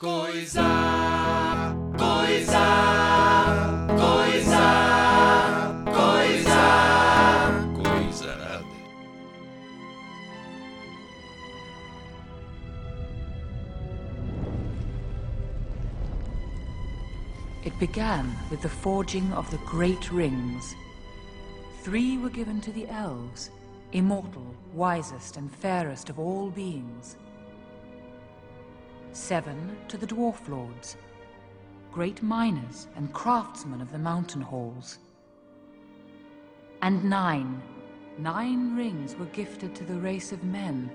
Coisa, coisa, coisa, coisa, coisa nada. It began with the forging of the great rings. Three were given to the elves, immortal, wisest, and fairest of all beings. Seven to the dwarf lords, great miners and craftsmen of the mountain halls. And nine, nine rings were gifted to the race of men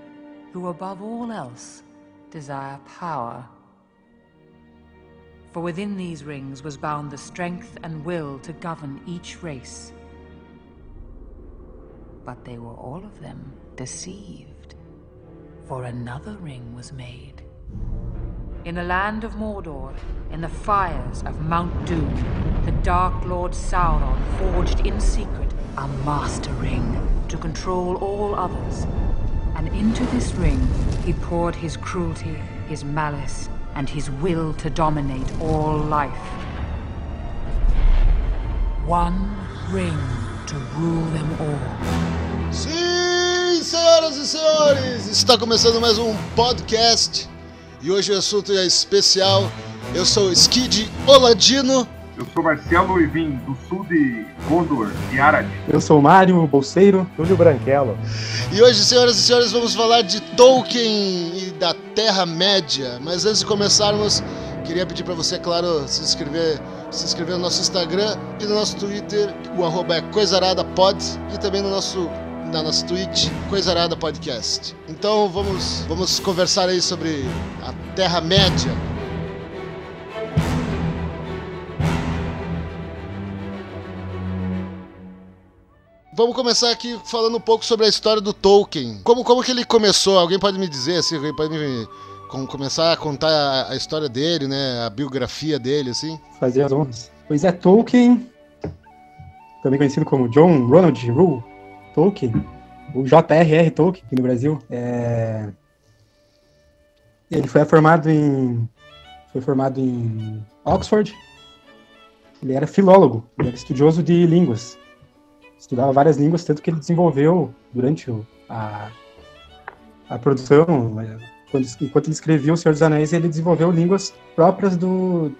who, above all else, desire power. For within these rings was bound the strength and will to govern each race. But they were all of them deceived, for another ring was made. In the land of Mordor, in the fires of Mount Doom, the Dark Lord Sauron forged in secret a master ring to control all others. And into this ring he poured his cruelty, his malice, and his will to dominate all life. One ring to rule them all. Sim, senhoras e senhores, está começando mais um podcast e hoje o assunto é especial. Eu sou Skid Oladino. Eu sou Marcelo e vim do sul de Gondor e Arad. Eu sou Mário Bolseiro, Túlio Branquelo. E hoje, senhoras e senhores, vamos falar de Tolkien e da Terra-média. Mas antes de começarmos, queria pedir para você, claro, se inscrever, se inscrever no nosso Instagram e no nosso Twitter, o arroba é coisaradapod, e também no nosso na nossa Twitch, Coisarada Podcast. Então vamos, vamos conversar aí sobre a Terra-média. Vamos começar aqui falando um pouco sobre a história do Tolkien. Como, como que ele começou? Alguém pode me dizer, assim, alguém pode me com- começar a contar a, a história dele, né? A biografia dele, assim? Fazer as honras. Pois é, Tolkien, também conhecido como John Ronald Rule Tolkien, o J.R.R. Tolkien aqui no Brasil, é... ele foi formado em foi formado em Oxford. Ele era filólogo, ele era estudioso de línguas. Estudava várias línguas, tanto que ele desenvolveu durante a, a produção, é, quando, enquanto ele escrevia O Senhor dos Anéis, ele desenvolveu línguas próprias do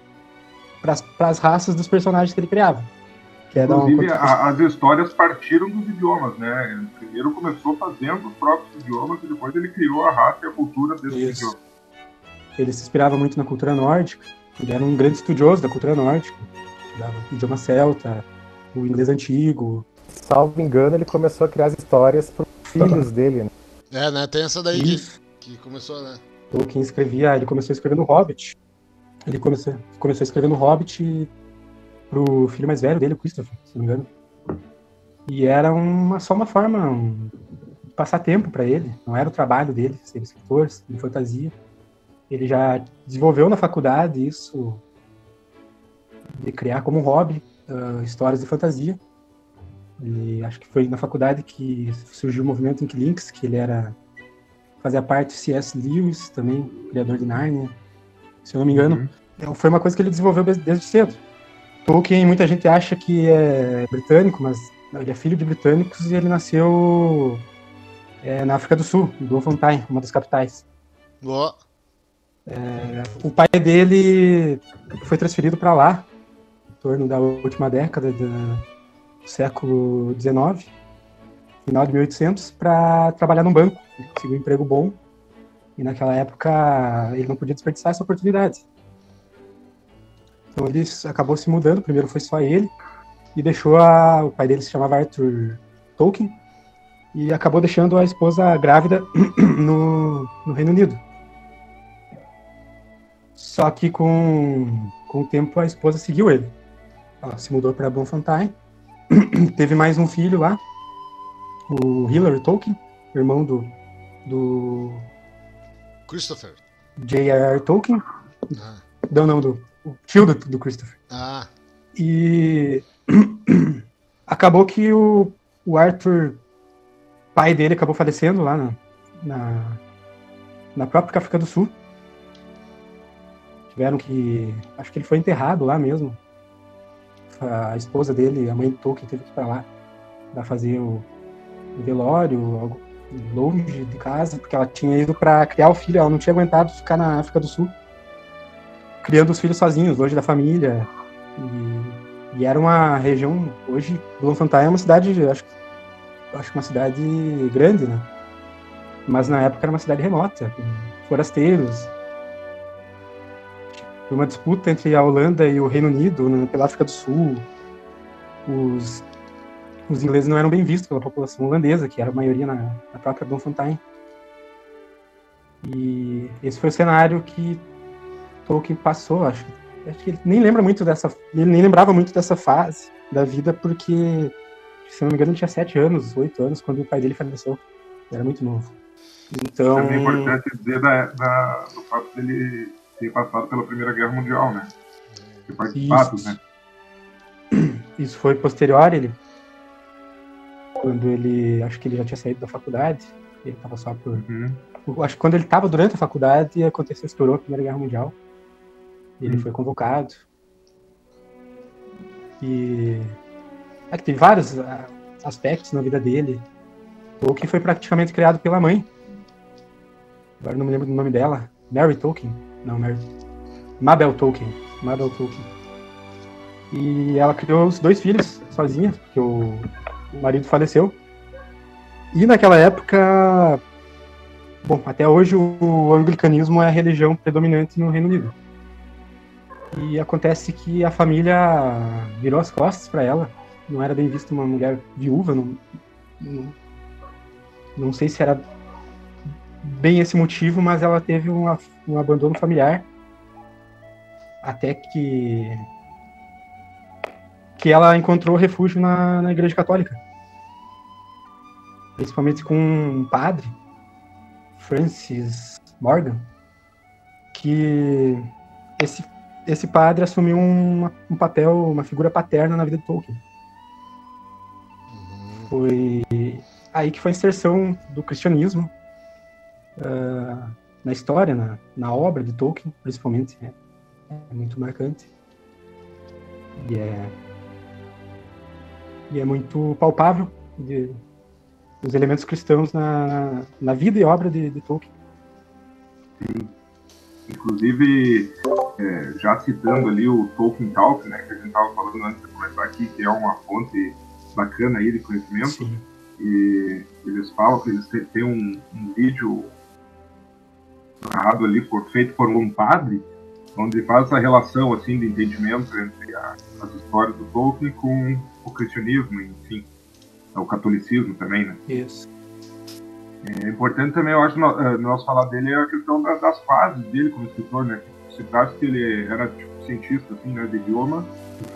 para as raças dos personagens que ele criava. Que dar uma Inclusive, a- as histórias partiram dos idiomas, né? Ele primeiro começou fazendo os próprios idiomas e depois ele criou a raça e a cultura desses Isso. idiomas. Ele se inspirava muito na cultura nórdica. Ele era um grande estudioso da cultura nórdica. Estudava o idioma celta, o inglês antigo. salvo engano, ele começou a criar as histórias para os filhos dele. né? É, né? Tem essa daí que, que começou, né? Tolkien escrevia, ele começou escrevendo Hobbit. Ele começou, começou escrevendo Hobbit pro filho mais velho dele, o Christopher, se não me engano. E era uma, só uma forma um, de passar tempo para ele. Não era o trabalho dele ser escritor, de fantasia. Ele já desenvolveu na faculdade isso de criar como hobby ah, histórias de fantasia. E acho que foi na faculdade que surgiu o movimento Inklings, que ele era fazia parte do C.S. Lewis, também, criador de Narnia, se eu não me engano. Então, Foi uma coisa que ele desenvolveu desde cedo. Tolkien, muita gente acha que é britânico, mas ele é filho de britânicos e ele nasceu é, na África do Sul, em Bloemfontein, uma das capitais. Ó, O pai dele foi transferido para lá, em torno da última década da- do século XIX, final de 1800, para trabalhar num banco. Ele conseguiu um emprego bom e naquela época ele não podia desperdiçar essa oportunidade. Então ele acabou se mudando, primeiro foi só ele, e deixou a, o pai dele se chamava Arthur Tolkien, e acabou deixando a esposa grávida no, no Reino Unido. Só que com, com o tempo a esposa seguiu ele. Ela se mudou para Bloemfontein. Teve mais um filho lá, o Hilary Tolkien, irmão do, do Christopher. J.R.R. Tolkien. Ah. Não, não, do o tio do, do Christopher. Ah, E acabou que o, o Arthur, pai dele, acabou falecendo lá na, na, na própria África do Sul. tiveram que. Acho que ele foi enterrado lá mesmo. A esposa dele, a mãe do Tolkien, teve que ir pra lá pra fazer o, o velório, algo longe de casa, porque ela tinha ido pra criar o filho, ela não tinha aguentado ficar na África do Sul, criando os filhos sozinhos, longe da família. E, e era uma região. Hoje, Bloemfontein é uma cidade, acho, acho que uma cidade grande, né? Mas na época era uma cidade remota, com forasteiros, uma disputa entre a Holanda e o Reino Unido né, pela África do Sul. Os, os ingleses não eram bem vistos pela população holandesa, que era a maioria na, na própria Bloemfontein. E esse foi o cenário que Tolkien passou, acho. Acho que ele nem lembra muito dessa, ele nem lembrava muito dessa fase da vida, porque, se não me engano, ele tinha sete anos, oito anos, quando o pai dele faleceu. Ele era muito novo. Então. É importante dizer da, da, do fato dele ter passado pela Primeira Guerra Mundial, né? Ter participado, Isso. né? Isso foi posterior, ele. Quando ele. Acho que ele já tinha saído da faculdade. Ele estava só por. Uhum. Acho que quando ele estava durante a faculdade, aconteceu, estourou a Primeira Guerra Mundial. Ele Hum. foi convocado. E. É que tem vários ah, aspectos na vida dele. Que foi praticamente criado pela mãe. Agora não me lembro do nome dela. Mary Tolkien. Não, Mary. Mabel Tolkien. Mabel Tolkien. E ela criou os dois filhos sozinha, porque o, marido faleceu. E naquela época, bom, até hoje o anglicanismo é a religião predominante no Reino Unido. E acontece que a família virou as costas para ela. Não era bem vista uma mulher viúva. Não, não, não sei se era bem esse motivo, mas ela teve uma- um abandono familiar. Até que que ela encontrou refúgio na, na Igreja Católica. Principalmente com um padre, Francis Morgan, que esse, esse padre assumiu uma- um papel, uma figura paterna na vida de Tolkien. Foi aí que foi a inserção do cristianismo ah, na história, na, na obra de Tolkien, principalmente. né? É muito marcante. E é, e é muito palpável de, os elementos cristãos na, na, vida e obra de, de Tolkien. Inclusive, é, já citando ali o Tolkien Talk, né, que a gente estava falando antes de começar aqui, que é uma fonte bacana aí de conhecimento, Sim. e eles falam que eles têm, um, um vídeo narrado ali, por, feito por um padre, onde faz essa relação assim de entendimento entre a- as histórias do Tolkien com o cristianismo, enfim, o catolicismo também, né? Isso. É importante também, eu acho, eh, nós falar dele é a questão da- das fases dele como escritor, né? Se trata que ele era tipo, cientista, assim, né, de idioma.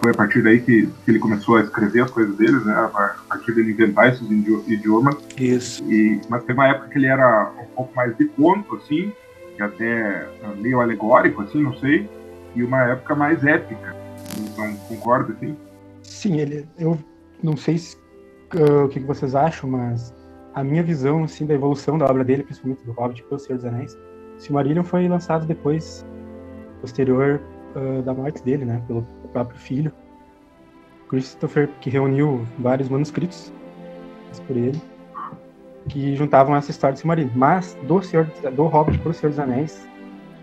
Foi a partir daí que, que ele começou a escrever as coisas dele, né? A partir dele inventar esses idio- idiomas. Isso. E, mas tem uma época que ele era um pouco mais de conto, assim, que até ah, meio alegórico, assim, não sei. E uma época mais épica. Então, concorda, assim? Sim, ele, eu não sei se, ah, o que que vocês acham, mas a minha visão assim, da evolução da obra dele, principalmente do Hobbit pelo Senhor dos Anéis, Silmarillion foi lançado depois, posterior ah, da morte dele, né, pelo próprio filho, Christopher, que reuniu vários manuscritos por ele, que juntavam essa história de Silmarillion. Mas do, Senhor, do Hobbit para o Senhor dos Anéis,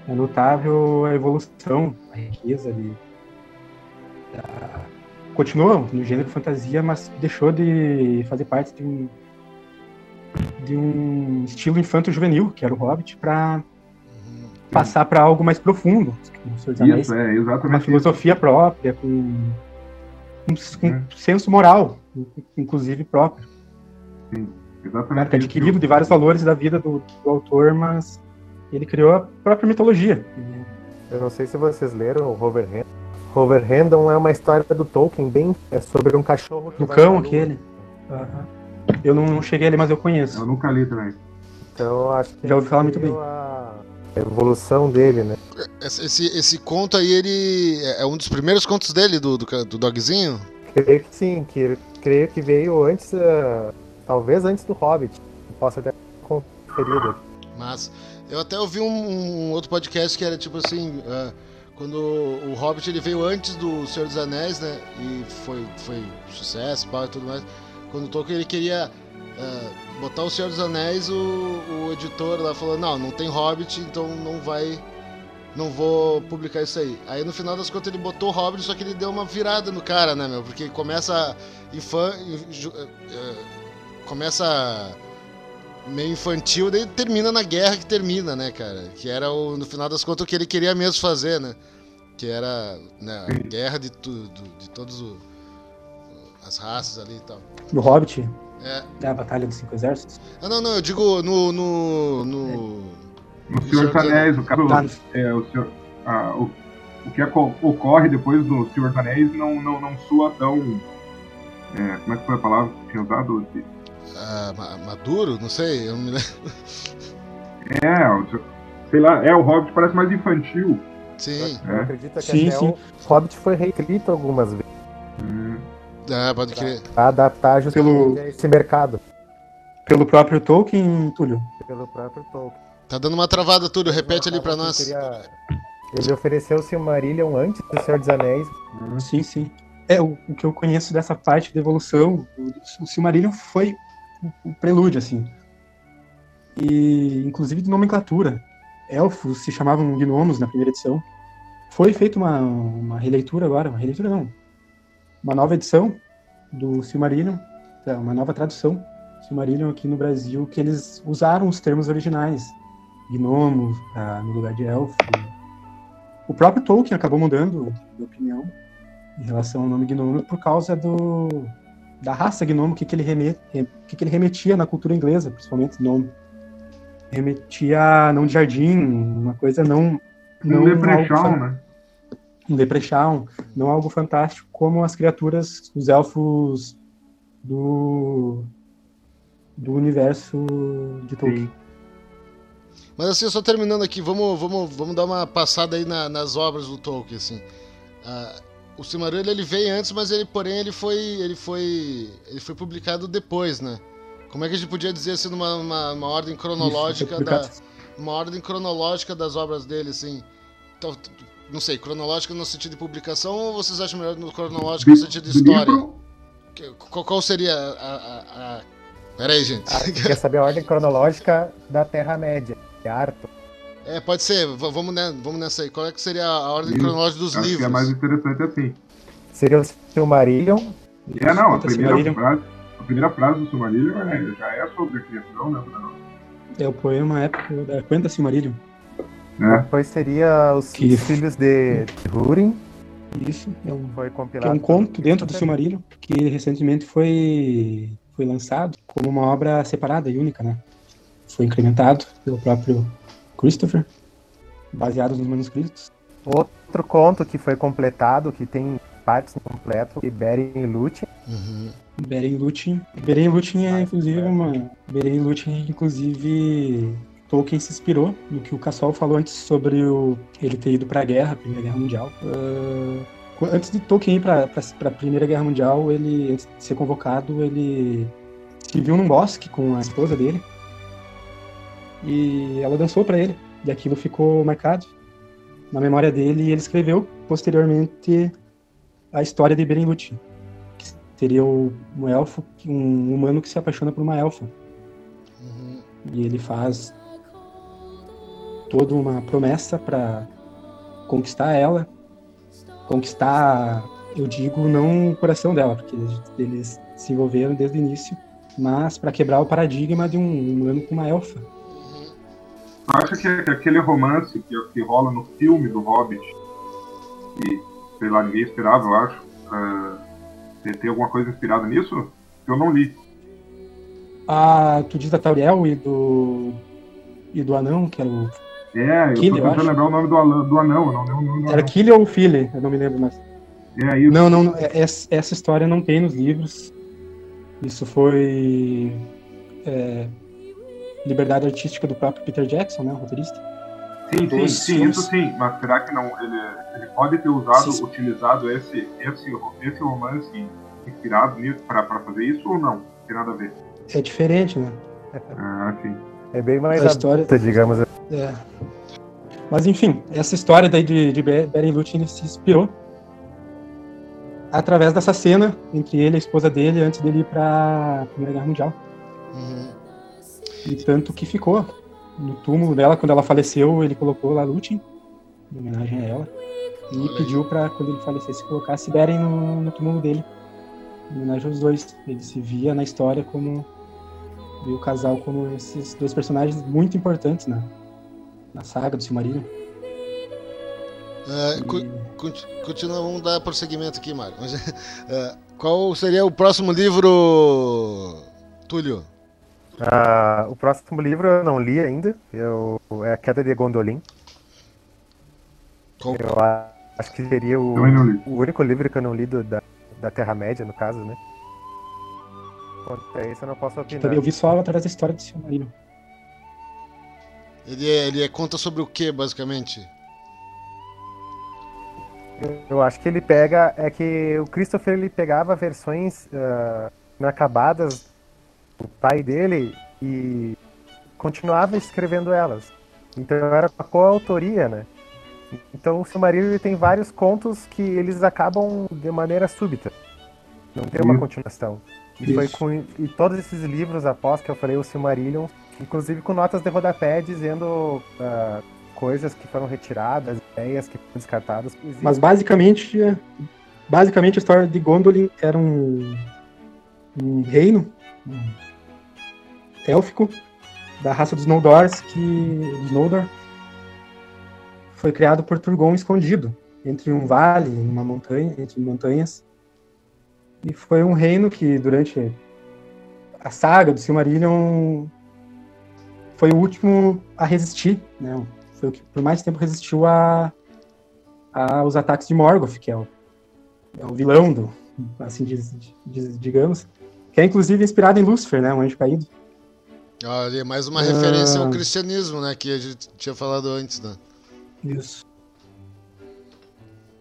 é notável a evolução, a riqueza de, da, continuou no gênero fantasia, mas deixou de fazer parte de um de um estilo infanto-juvenil, que era o Hobbit, para passar para algo mais profundo, Isso, é uma exatamente isso. filosofia própria, com um, com É. senso moral, inclusive próprio, Exatamente né, adquirido de vários valores da vida do, do autor, mas ele criou a própria mitologia. Eu não sei se vocês leram o Overhand. Overhandon é uma história do Tolkien, bem é sobre um cachorro que Do cão, aquele. Eu não, não cheguei ali, mas eu conheço. Eu nunca li também. Então eu acho que Já ouvi falar muito bem. A evolução dele, né? Esse, esse, conto aí, ele é um dos primeiros contos dele, do, do, do dogzinho? Creio que sim, que creio que veio antes, ah, talvez antes do Hobbit. Posso até conferido. Mas eu até ouvi um, um outro podcast que era tipo assim: ah, quando o Hobbit ele veio antes do Senhor dos Anéis, né? E foi, foi sucesso, pau e tudo mais. Quando o Tolkien ele queria ah, botar o Senhor dos Anéis, o, o editor lá falou: Não, não tem Hobbit, então não vai. Não vou publicar isso aí. Aí no final das contas ele botou o Hobbit, só que ele deu uma virada no cara, né, meu? Porque começa infan, eh, eh, começa meio infantil, daí termina na guerra que termina, né, cara? Que era o, no final das contas o que ele queria mesmo fazer, né? Que era né, a guerra de tudo, de todas as raças ali e tal. No Hobbit, É. é a Batalha dos Cinco Exércitos. Ah, não, não, eu digo no. no, no... No Senhor dos Anéis, no caso, Tá. é, o, senhor, ah, o, o que ocorre depois do Senhor dos Anéis não, não, não soa tão. é, como é que foi a palavra que tinha usado? ah, Ma- Maduro? Não sei, eu não me lembro. É, o- sei lá, é, o Hobbit parece mais infantil. Sim, É. acredito que Sim, até sim. o Hobbit foi reescrito algumas vezes Hum, ah, pode crer. para adaptar justamente Pelo- a esse mercado Pelo próprio Tolkien, Túlio. pelo próprio Tolkien. Tá dando uma travada tudo, repete ali pra Ele nós. queria- Ele ofereceu o Silmarillion antes do Senhor dos Anéis. Sim, sim. É, o, o que eu conheço dessa parte da evolução, o, o Silmarillion foi o, o prelúdio, assim. E, inclusive, de nomenclatura. Elfos se chamavam gnomos na primeira edição. Foi feita uma, uma releitura agora, uma releitura não, uma nova edição do Silmarillion, tá, uma nova tradução do Silmarillion aqui no Brasil, que eles usaram os termos originais. Gnomos, ah, no lugar de elfo. O próprio Tolkien acabou mudando de opinião em relação ao nome gnomo por causa do da raça gnomo, o que, que, ele remet, que, que ele remetia na cultura inglesa, principalmente nome. Remetia a não de jardim, uma coisa não. Um algo leprechaun, fan- né? Um leprechaun, não algo fantástico como as criaturas, os elfos do. do universo de Tolkien. Mas assim, só terminando aqui, vamos, vamos, vamos dar uma passada aí na- nas obras do Tolkien, assim. Ah, o Silmarillion ele veio antes, mas ele, porém, ele foi, ele foi, ele foi publicado depois, né? Como é que a gente podia dizer assim, numa uma, uma ordem Isso, cronológica foi da, uma ordem cronológica das obras dele, assim. Então, não sei, cronológica no sentido de publicação ou vocês acham melhor no cronológico no sentido de história? Que- Qual, qual seria a, a, a... Pera aí, gente. Ah, quer saber a ordem cronológica da Terra-média. de Arthur. É, pode ser, v- vamos, ne- vamos nessa aí. Qual é que seria a ordem cronológica dos acho que livros? é mais interessante assim. Seria o Silmarillion. É, não, a primeira, frase, a primeira frase do Silmarillion é, já é sobre a criação, né? Bruno? É o poema épico da Quenta Silmarillion. É. Depois seria os, filhos de Húrin. Isso, é um Foi compilado. é um conto dentro do Silmarillion, que recentemente foi, foi lançado como uma obra separada e única, né? Foi incrementado pelo próprio Christopher, baseado nos manuscritos. Outro conto que foi completado, que tem partes completas, de Beren e Lúthien. Uhum. Beren e Lúthien. Beren e Lúthien é inclusive é. uma... Beren e Lúthien, inclusive, Tolkien se inspirou no que o Cassol falou antes sobre o, ele ter ido para a guerra, a Primeira Guerra Mundial. Qu- antes de Tolkien ir para a Primeira Guerra Mundial, ele, antes de ser convocado, ele se viu num bosque com a esposa dele e ela dançou para ele. E aquilo ficou marcado na memória dele e ele escreveu posteriormente a história de Beren Lúthien que seria um elfo, um humano que se apaixona por uma elfa. Uhum. E ele faz toda uma promessa para conquistar ela, conquistar, eu digo, não o coração dela, porque eles- se envolveram desde o início, mas para quebrar o paradigma de um humano com uma elfa. Eu acho que que aquele romance que, que rola no filme do Hobbit, e sei lá, ninguém esperava, eu acho, ah, tem, tem alguma coisa inspirada nisso? Eu não li. Ah, tu diz da Tauriel e do e do anão, que era o É, eu Killy, tô eu tentando acho. lembrar o nome do, Alan- do anão, eu não lembro o nome do era anão. Killy ou Philly, eu não me lembro mais. É isso. Não, não, não, é- essa essa história não tem nos livros. Isso foi é, liberdade artística do próprio Peter Jackson, né, o roteirista. Sim, sim, sim, filmes. isso sim, mas será que não? Ele, ele pode ter usado, Sim. utilizado esse, esse, esse romance inspirado nisso pra, pra fazer isso ou não? Não tem nada a ver. É diferente, né? Ah, sim. É bem mais A história- adulta, digamos. É. Mas enfim, essa história daí de, de Be- Beren Lúthien se inspirou através dessa cena entre ele e a esposa dele antes dele ir pra Primeira Guerra Mundial. Uhum. E tanto que ficou no túmulo dela, quando ela faleceu, ele colocou lá Lúthien, em homenagem a ela. E Olha pediu pra quando ele falecesse colocasse Beren no, no túmulo dele, em homenagem aos dois. Ele se via na história como via o casal como esses dois personagens muito importantes na, na saga do Silmarillion. É, co- conti- continua, vamos dar prosseguimento aqui, Mário. Mas, é, qual seria o próximo livro, Túlio? Ah, o próximo livro eu não li ainda. Eu, é A Queda de Gondolin. Eu acho que seria o, o único livro que eu não li do- da, da Terra-média, no caso, né? Quanto a esse eu não posso opinar. Também eu vi só através da história do Silmarillion. Ele, é- ele é- conta sobre o que, basicamente? Eu acho que ele pega. É que o Christopher ele pegava versões ah, inacabadas do pai dele e continuava escrevendo elas. Então era uma coautoria, né? Então o Silmarillion ele tem vários contos que eles acabam de maneira súbita. Não tem uma continuação. E foi com e todos esses livros após que eu falei o Silmarillion, inclusive com notas de rodapé dizendo ah, coisas que foram retiradas, ideias que foram descartadas. Mas basicamente, é- basicamente a história de Gondolin era um, um reino um élfico da raça dos Noldors que dos Noldor foi criado por Turgon escondido entre um vale, uma montanha, entre montanhas. E foi um reino que durante a saga do Silmarillion foi o último a resistir, né? Foi o que por mais tempo resistiu a aos ataques de Morgoth, que é o, é o vilão do, assim diz- diz- digamos, que é inclusive inspirado em Lúcifer, né, um anjo caído. Olha, mais uma Ah. referência ao cristianismo, né? Que a gente tinha falado antes, né? Isso.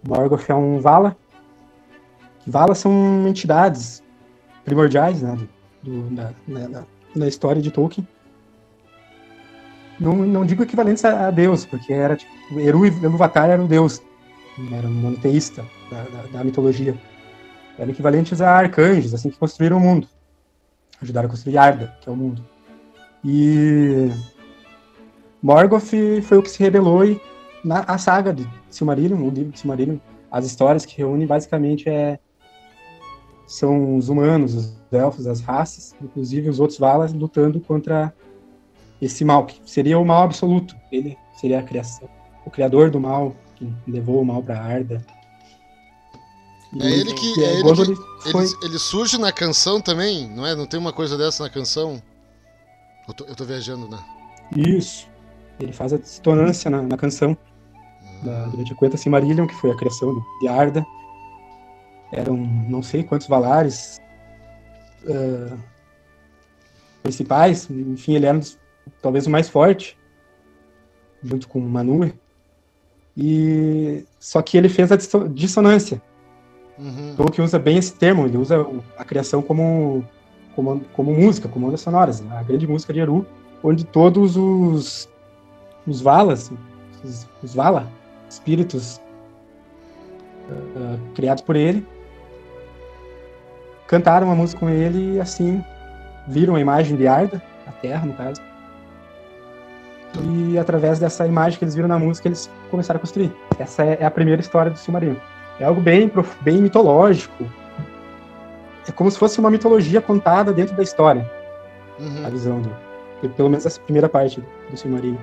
Morgoth é um Vala. Valas são entidades primordiais, né, do, do- da, né, da, da história de Tolkien. Não, não digo equivalentes a, a Deus, porque era tipo, Eru Ilúvatar era um deus, era um monoteísta da, da, da mitologia. Eram equivalentes a arcanjos, assim, que construíram o mundo. Ajudaram a construir Arda, que é o mundo. E Morgoth foi o que se rebelou e na a saga de Silmarillion, o livro de Silmarillion, as histórias que reúne basicamente é são os humanos, os elfos, as raças, inclusive os outros Valas lutando contra esse mal, que seria o mal absoluto. Ele seria a criação, o criador do mal, que levou o mal para Arda. E- É ele que- é ele que- Ele, ele surge na canção também, não é? Não tem uma coisa dessa na canção? Eu tô, eu tô viajando, né? Isso. Ele faz a dissonância na, na canção da, durante a Quenta Silmarillion, que foi a criação de Arda. Eram não sei quantos Valares ah, principais. Enfim, ele era um dos- talvez o mais forte, junto com Manwë. E só que ele fez a disso- dissonância. Uhum. Tolkien usa bem esse termo, ele usa a criação como, como, como música, como ondas sonoras, né? a grande música de Eru, onde todos os, os Valas, os, os Vala, espíritos ah, criados por ele, cantaram a música com ele e assim viram a imagem de Arda, a Terra, no caso. E através dessa imagem que eles viram na música, eles começaram a construir. Essa é é a primeira história do Silmarillion. É algo bem, bem mitológico. É como se fosse uma mitologia contada dentro da história, a Uhum. visão do. Pelo menos essa primeira parte do Silmarillion.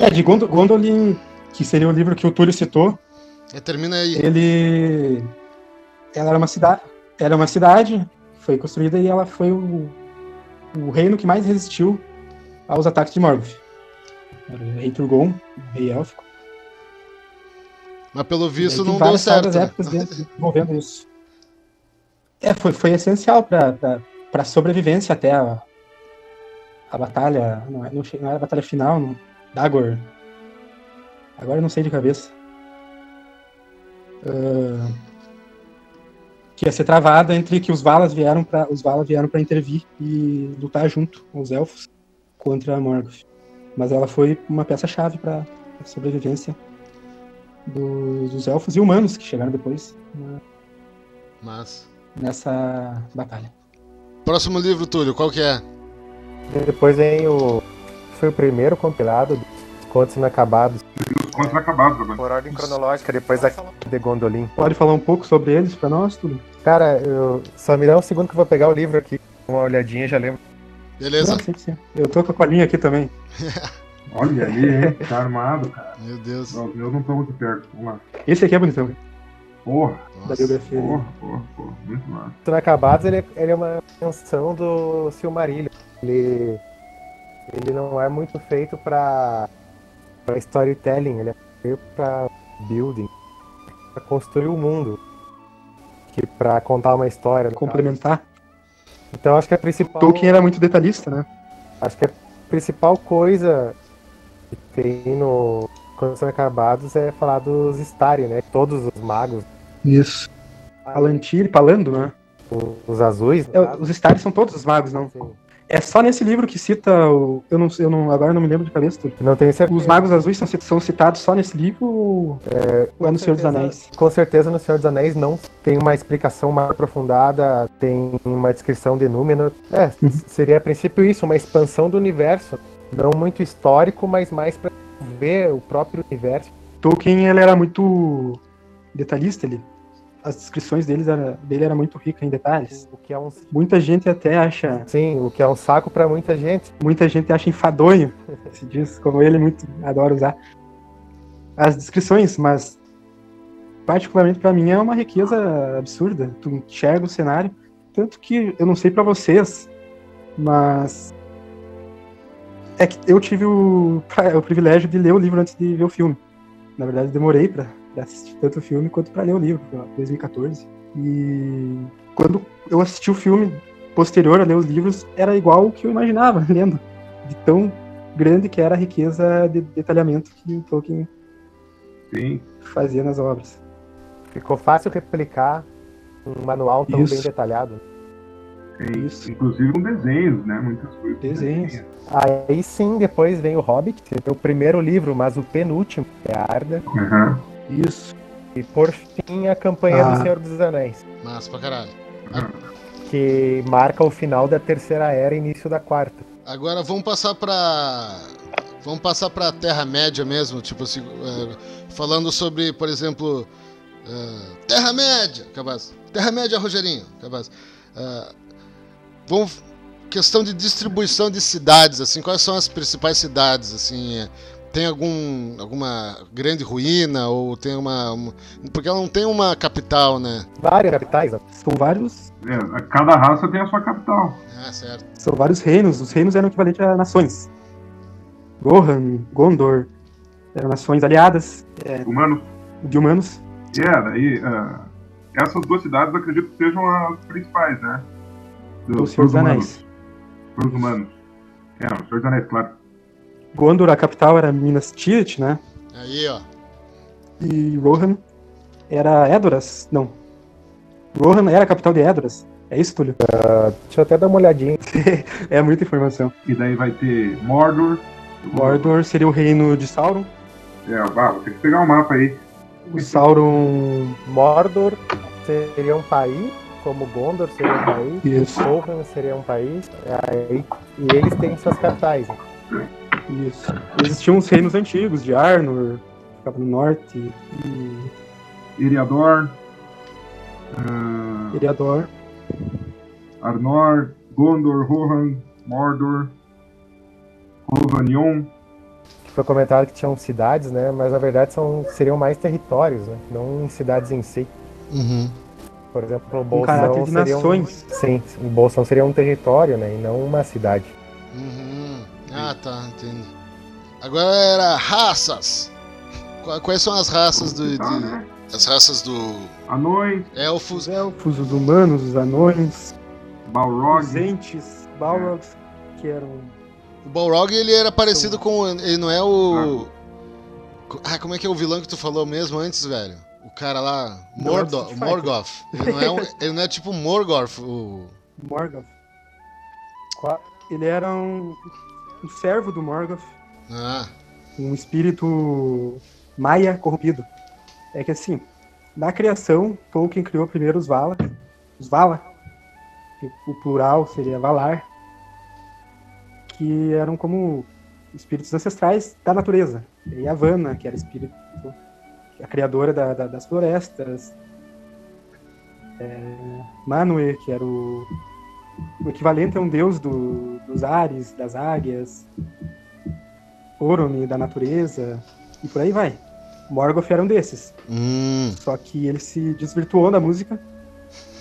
É, de Gondo- Gondolin, que seria o livro que o Túlio citou, É, termina aí. ele. Ela era uma cidade. Era uma cidade, foi construída e ela foi o, o reino que mais resistiu aos ataques de Morgoth. O rei Turgon, rei élfico. Mas pelo visto não deu certo. né? dentro, envolvendo isso. É, foi, foi essencial para a sobrevivência até a, a batalha. Não, é- não, não era a batalha final, não, Dagor. Agora eu não sei de cabeça. Ah, que ia ser travada entre que os Valas vieram para os Valas vieram para intervir e lutar junto com os elfos contra Morgoth. Mas ela foi uma peça-chave para a sobrevivência do- dos elfos e humanos que chegaram depois na- Mas. nessa batalha. Próximo livro, Túlio, qual que é? Depois vem o. Foi o primeiro compilado dos Contos Inacabados. Os contos acabados agora. Por ordem cronológica, depois da de Gondolin. Pode falar um pouco sobre eles para nós, Túlio? Cara, eu só me dá um segundo que eu vou pegar o livro aqui. Uma olhadinha, já lembro. Beleza? Não, sempre sim. Eu tô com a colinha aqui também. Olha ali, hein? Tá armado, cara. Meu Deus. Meus não estão muito perto. Vamos lá. Esse aqui é bonitão, Porra, da Nossa. biografia dele. porra, porra, porra. Muito massa. Inacabados, ele, ele é uma extensão do Silmarillion. Ele, ele não é muito feito pra, pra storytelling, ele é feito pra building, pra construir o mundo. Que pra contar uma história. no caso. Então acho que a principal. Tolkien era muito detalhista, né? Acho que a principal coisa que tem no Contos Inacabados é falar dos Stari, né? Todos os magos, Isso. Palantir, Palando, né? os azuis. no É, caso. os Stars são todos os magos, não? Sim. É só nesse livro que cita o. Eu não, eu não agora não me lembro de cabeça, Túlio. Não tenho certeza. Os magos azuis são, são citados só nesse livro ou ou é no Senhor dos Anéis? Com certeza no Senhor dos Anéis não tem uma explicação mais aprofundada, tem uma descrição de Númenor. É, Uhum. seria a princípio isso, uma expansão do universo. Não muito histórico, mas mais pra ver o próprio universo. Tolkien ele era muito detalhista, ele. As descrições deles era, dele era muito rica em detalhes. O que é um, Muita gente até acha, sim, o que é um saco pra muita gente. muita gente acha enfadonho, se diz, como ele muito adora usar as descrições, mas particularmente pra mim é uma riqueza absurda. Tu enxerga o cenário, tanto que eu não sei pra vocês, mas é que eu tive o, o privilégio de ler o livro antes de ver o filme. Na verdade, demorei pra assistir tanto o filme quanto pra ler o livro, foi lá, 2014. E quando eu assisti o filme posterior a ler os livros, era igual o que eu imaginava lendo, de tão grande que era a riqueza de detalhamento que o Tolkien Sim. fazia nas obras. Ficou fácil replicar um manual tão Isso. bem detalhado. Tem, Isso. Inclusive com desenhos, né? Muitas coisas. Desenhos. Aí sim, depois vem o Hobbit, que é o primeiro livro, mas o penúltimo, que é a Arda. Aham. Isso. E por fim, a campanha Ah. do Senhor dos Anéis. Massa pra caralho. que marca o final da terceira era e início da quarta. Agora vamos passar pra. Vamos passar pra Terra-média mesmo, tipo assim, é, falando sobre, por exemplo, é, Terra-média, capaz. Terra-média, Rogerinho, capaz. É, vamos. Questão de distribuição de cidades, assim, quais são as principais cidades, assim, é, tem algum alguma grande ruína ou tem uma, uma- porque ela não tem uma capital, né? Várias capitais? São vários, É, cada raça tem a sua capital. Ah, certo. são vários reinos. Os reinos eram equivalentes a nações. Gohan, Gondor, eram nações aliadas Humanos. de humanos. É, daí. ah, essas duas cidades acredito que sejam as principais, né? Do Senhor dos Anéis. Para os humanos. É, o Senhor dos Anéis, claro. Gondor, a capital era Minas Tirith, né? Aí, ó. E Rohan era Edoras? Não. Rohan era a capital de Edoras. É isso, Túlio? Deixa eu até dar uma olhadinha. É muita informação. E daí vai ter Mordor. Mordor seria o reino de Sauron. É, ah, vou ter que pegar o mapa aí. O Sauron. Mordor seria um país, como Gondor seria um país, Isso, Rohan seria um país, aí, e eles têm suas capitais. Isso. Existiam os reinos antigos de Arnor, que ficava no norte, e Eriador. ah, Eriador. Arnor, Gondor, Rohan, Mordor, Rovanion. Foi comentado que tinham cidades, né? Mas na verdade são, seriam mais territórios, né? Não cidades em si. Uhum. Por exemplo, o Um Bolsão caráter de seria um, nações. sim, o Bolsão seria um território, né? E não uma cidade. Uhum. Ah, tá, entendi. Agora era raças. Qua- Quais são as raças do, Tá, de, né? as raças do Anões, elfos? Os elfos, os humanos, os anões, Balrog. os entes, Balrogs, que eram. O Balrog ele era parecido com ele não é o Ah, como é que é o vilão que tu falou mesmo antes, velho? O cara lá, Mordo. Morgoth. Ele não é, um- ele não é tipo Morgoth, o Morgoth. Ele era um, um servo do Morgoth. Ah, um espírito maia corrompido. É que assim, na criação, Tolkien criou primeiro os Valar, os Valar, o plural seria Valar, que eram como espíritos ancestrais da natureza. E Yavanna, que era espírito, a criadora da- da- das florestas. É, Manwë, que era o, o equivalente a um deus do- dos ares, das águias. Orome, da natureza, e por aí vai. Morgoth era um desses. hum, Só que ele se desvirtuou da música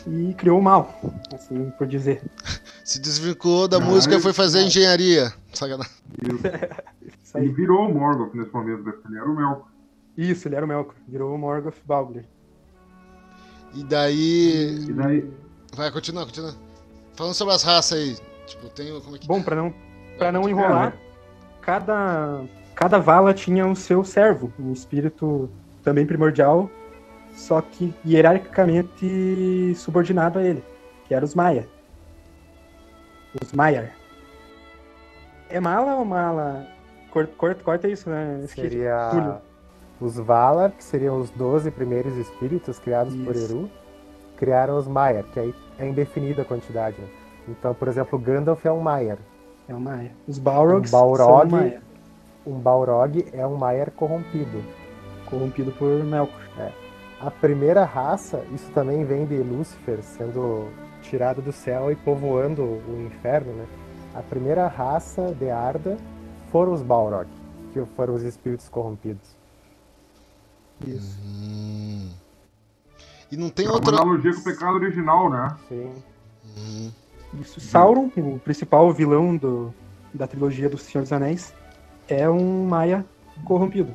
e criou o mal, assim por dizer. se desvinculou da Ah, música e foi fazer engenharia. Sacanagem. Isso, Ele aí. virou o Morgoth nesse momento, né? ele era o Melkor. Isso ele era o Melkor, virou o Morgoth Balgler. E daí. E daí, Vai, continua, continua. Falando sobre as raças aí. Tipo, tem. o- Como é que. Bom, para não para não enrolar, cada cada vala tinha o seu servo, um espírito também primordial, só que hierarquicamente subordinado a ele, que eram os Maia. Os Maiar. É mala ou mala? Corta, corta, corta isso, né? Seria Túlio. os Valar, que seriam os 12 primeiros espíritos criados por Isso. Eru, criaram os Maiar, que aí é indefinida a quantidade. né? Então, por exemplo, Gandalf é um Maiar. É o Maia. Os Balrogs Um Balrog. são Maia, Um Balrog é um Maiar corrompido. corrompido por Melkor. A primeira raça, isso também vem de Lúcifer sendo tirado do céu e povoando o inferno, né? A primeira raça de Arda foram os Balrog, que foram os espíritos corrompidos. Isso. Hum. E não tem é uma outra. analogia com o pecado original, né? Sim. Hum. Isso. Sauron, o principal vilão do, da trilogia do Senhor dos Anéis, é um Maia corrompido.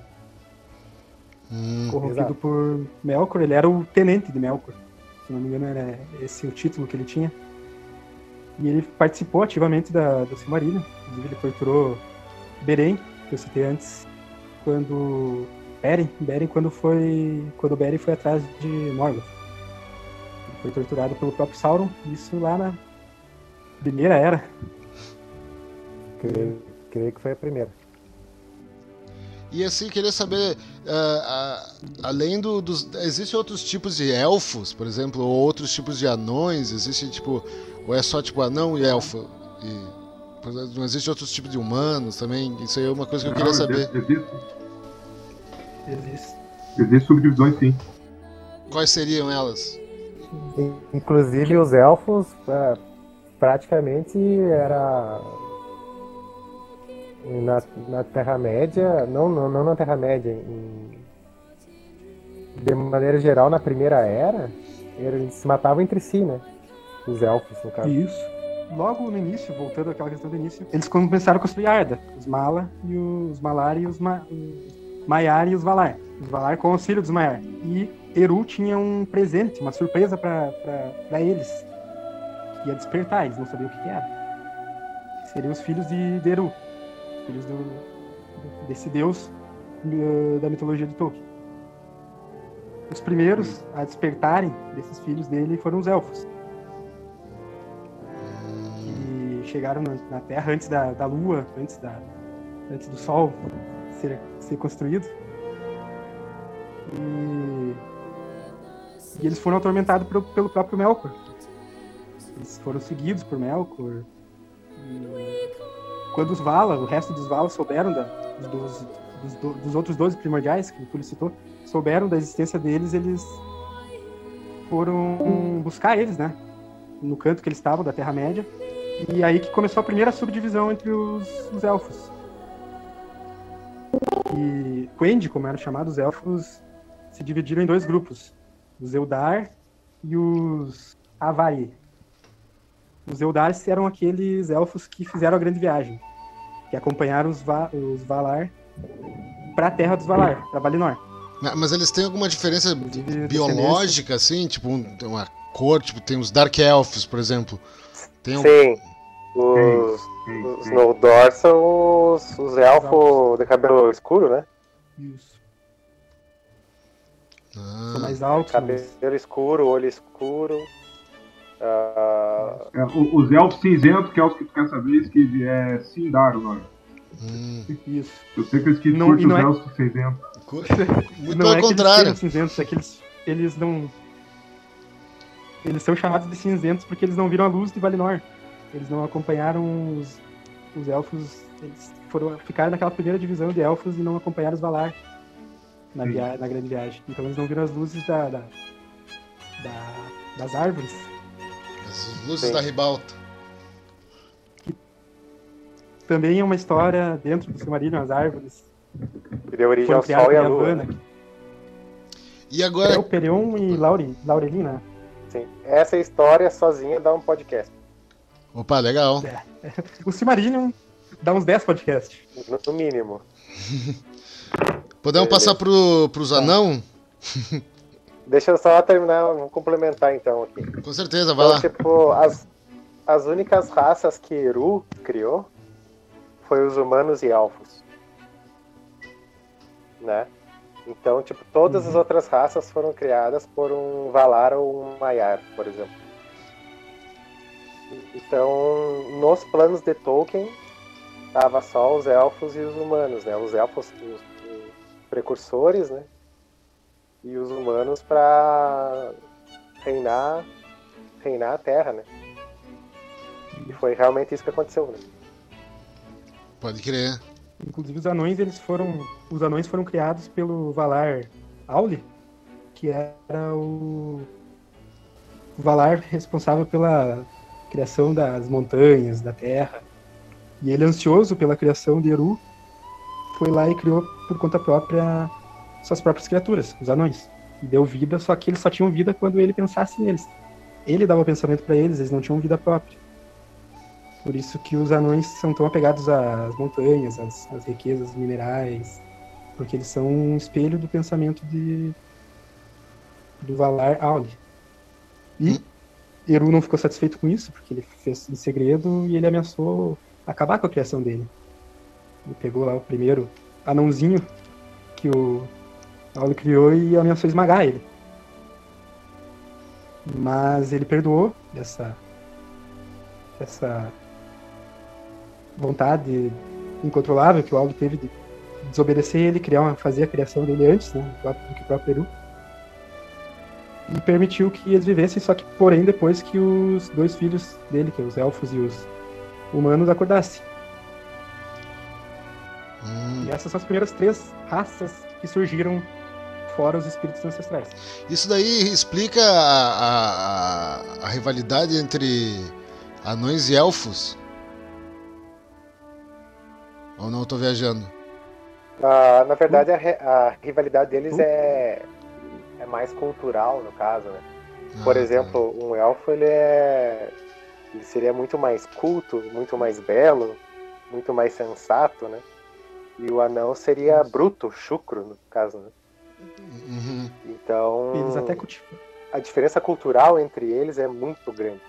Hum. Corrompido Exato. por Melkor. Ele era o tenente de Melkor. Se não me engano, era esse o título que ele tinha. E ele participou ativamente da, do Silmarillion. Inclusive, ele torturou Beren, que eu citei antes, quando. Beren, Beren quando foi. Quando Beren foi atrás de Morgoth. Ele foi torturado pelo próprio Sauron, isso lá na primeira era. Creio, creio que foi a primeira. E assim, queria saber, ah, ah, além do, dos. Existem outros tipos de elfos, por exemplo, ou outros tipos de anões? Existe tipo. Ou é só tipo anão e elfo? E, não existe outros tipos de humanos também? Isso aí é uma coisa que eu queria saber. Existe, Existe. existe subdivisões, sim. Quais seriam elas? In- Inclusive os elfos é, praticamente era na, na Terra-média, não, não, não na Terra-média, em- de maneira geral na Primeira Era, eles se matavam entre si, né? Os elfos, no caso. Isso. Logo no início, voltando àquela questão do início, eles começaram a construir Arda. Os Mala e os Malar e os, Ma... Maiar e os Valar. Os Valar com o auxílio dos Maiar. E Eru tinha um presente, uma surpresa pra eles. Que ia despertar, eles não sabiam o que, que era. Seriam os filhos de, de Eru. Filhos do, desse deus eh, da mitologia de Tolkien. Os primeiros a despertarem desses filhos dele foram os elfos que chegaram na, na Terra antes da, da Lua, antes, da, antes do Sol ser, ser construído. E, e eles foram atormentados pelo, pelo próprio Melkor. Eles foram seguidos por Melkor. E quando os Valar, o resto dos Valar souberam da, dos, dos, do- dos outros 12 primordiais, que o Túlio citou, souberam da existência deles, eles foram buscar eles, né? No canto que eles estavam, da Terra-média. E aí que começou a primeira subdivisão entre os, os elfos. E Quendi, como eram chamados, os elfos se dividiram em dois grupos. Os Eldar e os Avari. Os Eldar eram aqueles elfos que fizeram a grande viagem. Que acompanharam os, Va os Valar para a Terra dos Valar, para Valinor. Ma- Mas eles têm alguma diferença biológica, assim? Tipo, um- uma cor, tipo, tem os Dark Elves, por exemplo. Tem um... Os, Sim, os sim. Noldor são os, os elfos de cabelo escuro, né? Isso. Ah, São mais altos. Cabelo escuro, olho escuro. Ah, É, o- os elfos cinzentos, que é os que tu quer saber, que é Sindar agora. Hum. Isso. Eu sei que esqueci Não- os não é- elfos cinzentos. Muito não pelo é que contrário. eles sejam cinzentos, é que eles, eles não. Eles são chamados de cinzentos porque eles não viram a luz de Valinor. Eles não acompanharam os, os elfos. Eles foram ficaram naquela primeira divisão de elfos e não acompanharam os Valar na, via, na grande viagem. Então eles não viram as luzes da, da- da- das árvores. As luzes Sim. da ribalta. Também é uma história dentro do Silmarillion, as árvores. Que deu origem ao Sol e à Lua. Havana. E É agora, o Pereon e Laure, Laurelin, né? Sim. Essa história sozinha dá um podcast. Opa, legal. O Silmarillion dá uns 10 podcasts. No, mínimo. Podemos passar pro, pros anão? Deixa eu só terminar, vou complementar então aqui. Com certeza, vai Então, lá. tipo, as, as únicas raças que Eru criou foi os humanos e elfos. Né? Então, tipo, todas as outras raças foram criadas por um Valar ou um Maiar, por exemplo. Então, nos planos de Tolkien, tava só os elfos e os humanos, né? Os elfos, os, os precursores, né? E os humanos para reinar reinar a Terra, né? E foi realmente isso que aconteceu, né? Pode crer. Inclusive os anões, eles foram. Os anões foram criados pelo Valar Auli, que era o, o Valar responsável pela criação das montanhas, da terra. E ele, ansioso pela criação de Eru, foi lá e criou por conta própria suas próprias criaturas, os anões. E deu vida, só que eles só tinham vida quando ele pensasse neles. Ele dava pensamento para eles, eles não tinham vida própria. Por isso que os anões são tão apegados às montanhas, às, às riquezas minerais, porque eles são um espelho do pensamento de do Valar Auli. E Eru não ficou satisfeito com isso, porque ele fez em segredo e ele ameaçou acabar com a criação dele. Ele pegou lá o primeiro anãozinho que o Auli criou e ameaçou esmagar ele. Mas ele perdoou essa essa vontade incontrolável que o Auli teve de desobedecer ele, criar uma, fazer a criação dele antes, né, do que o próprio Eru. E permitiu que eles vivessem, só que, porém, depois que os dois filhos dele, que é os elfos e os humanos, acordassem. Hum. E essas são as primeiras três raças que surgiram fora os espíritos ancestrais. Isso daí explica a, a, a- rivalidade entre anões e elfos? Ou não, eu tô viajando? Ah, na verdade, a, a rivalidade deles é, é mais cultural, no caso, né? Por Ah, exemplo, um elfo, ele é... Ele seria muito mais culto, muito mais belo, muito mais sensato, né? E o anão seria bruto, chucro, no caso, né? tá. Uhum. Então, Eles até cultivam. a diferença cultural entre eles é muito grande.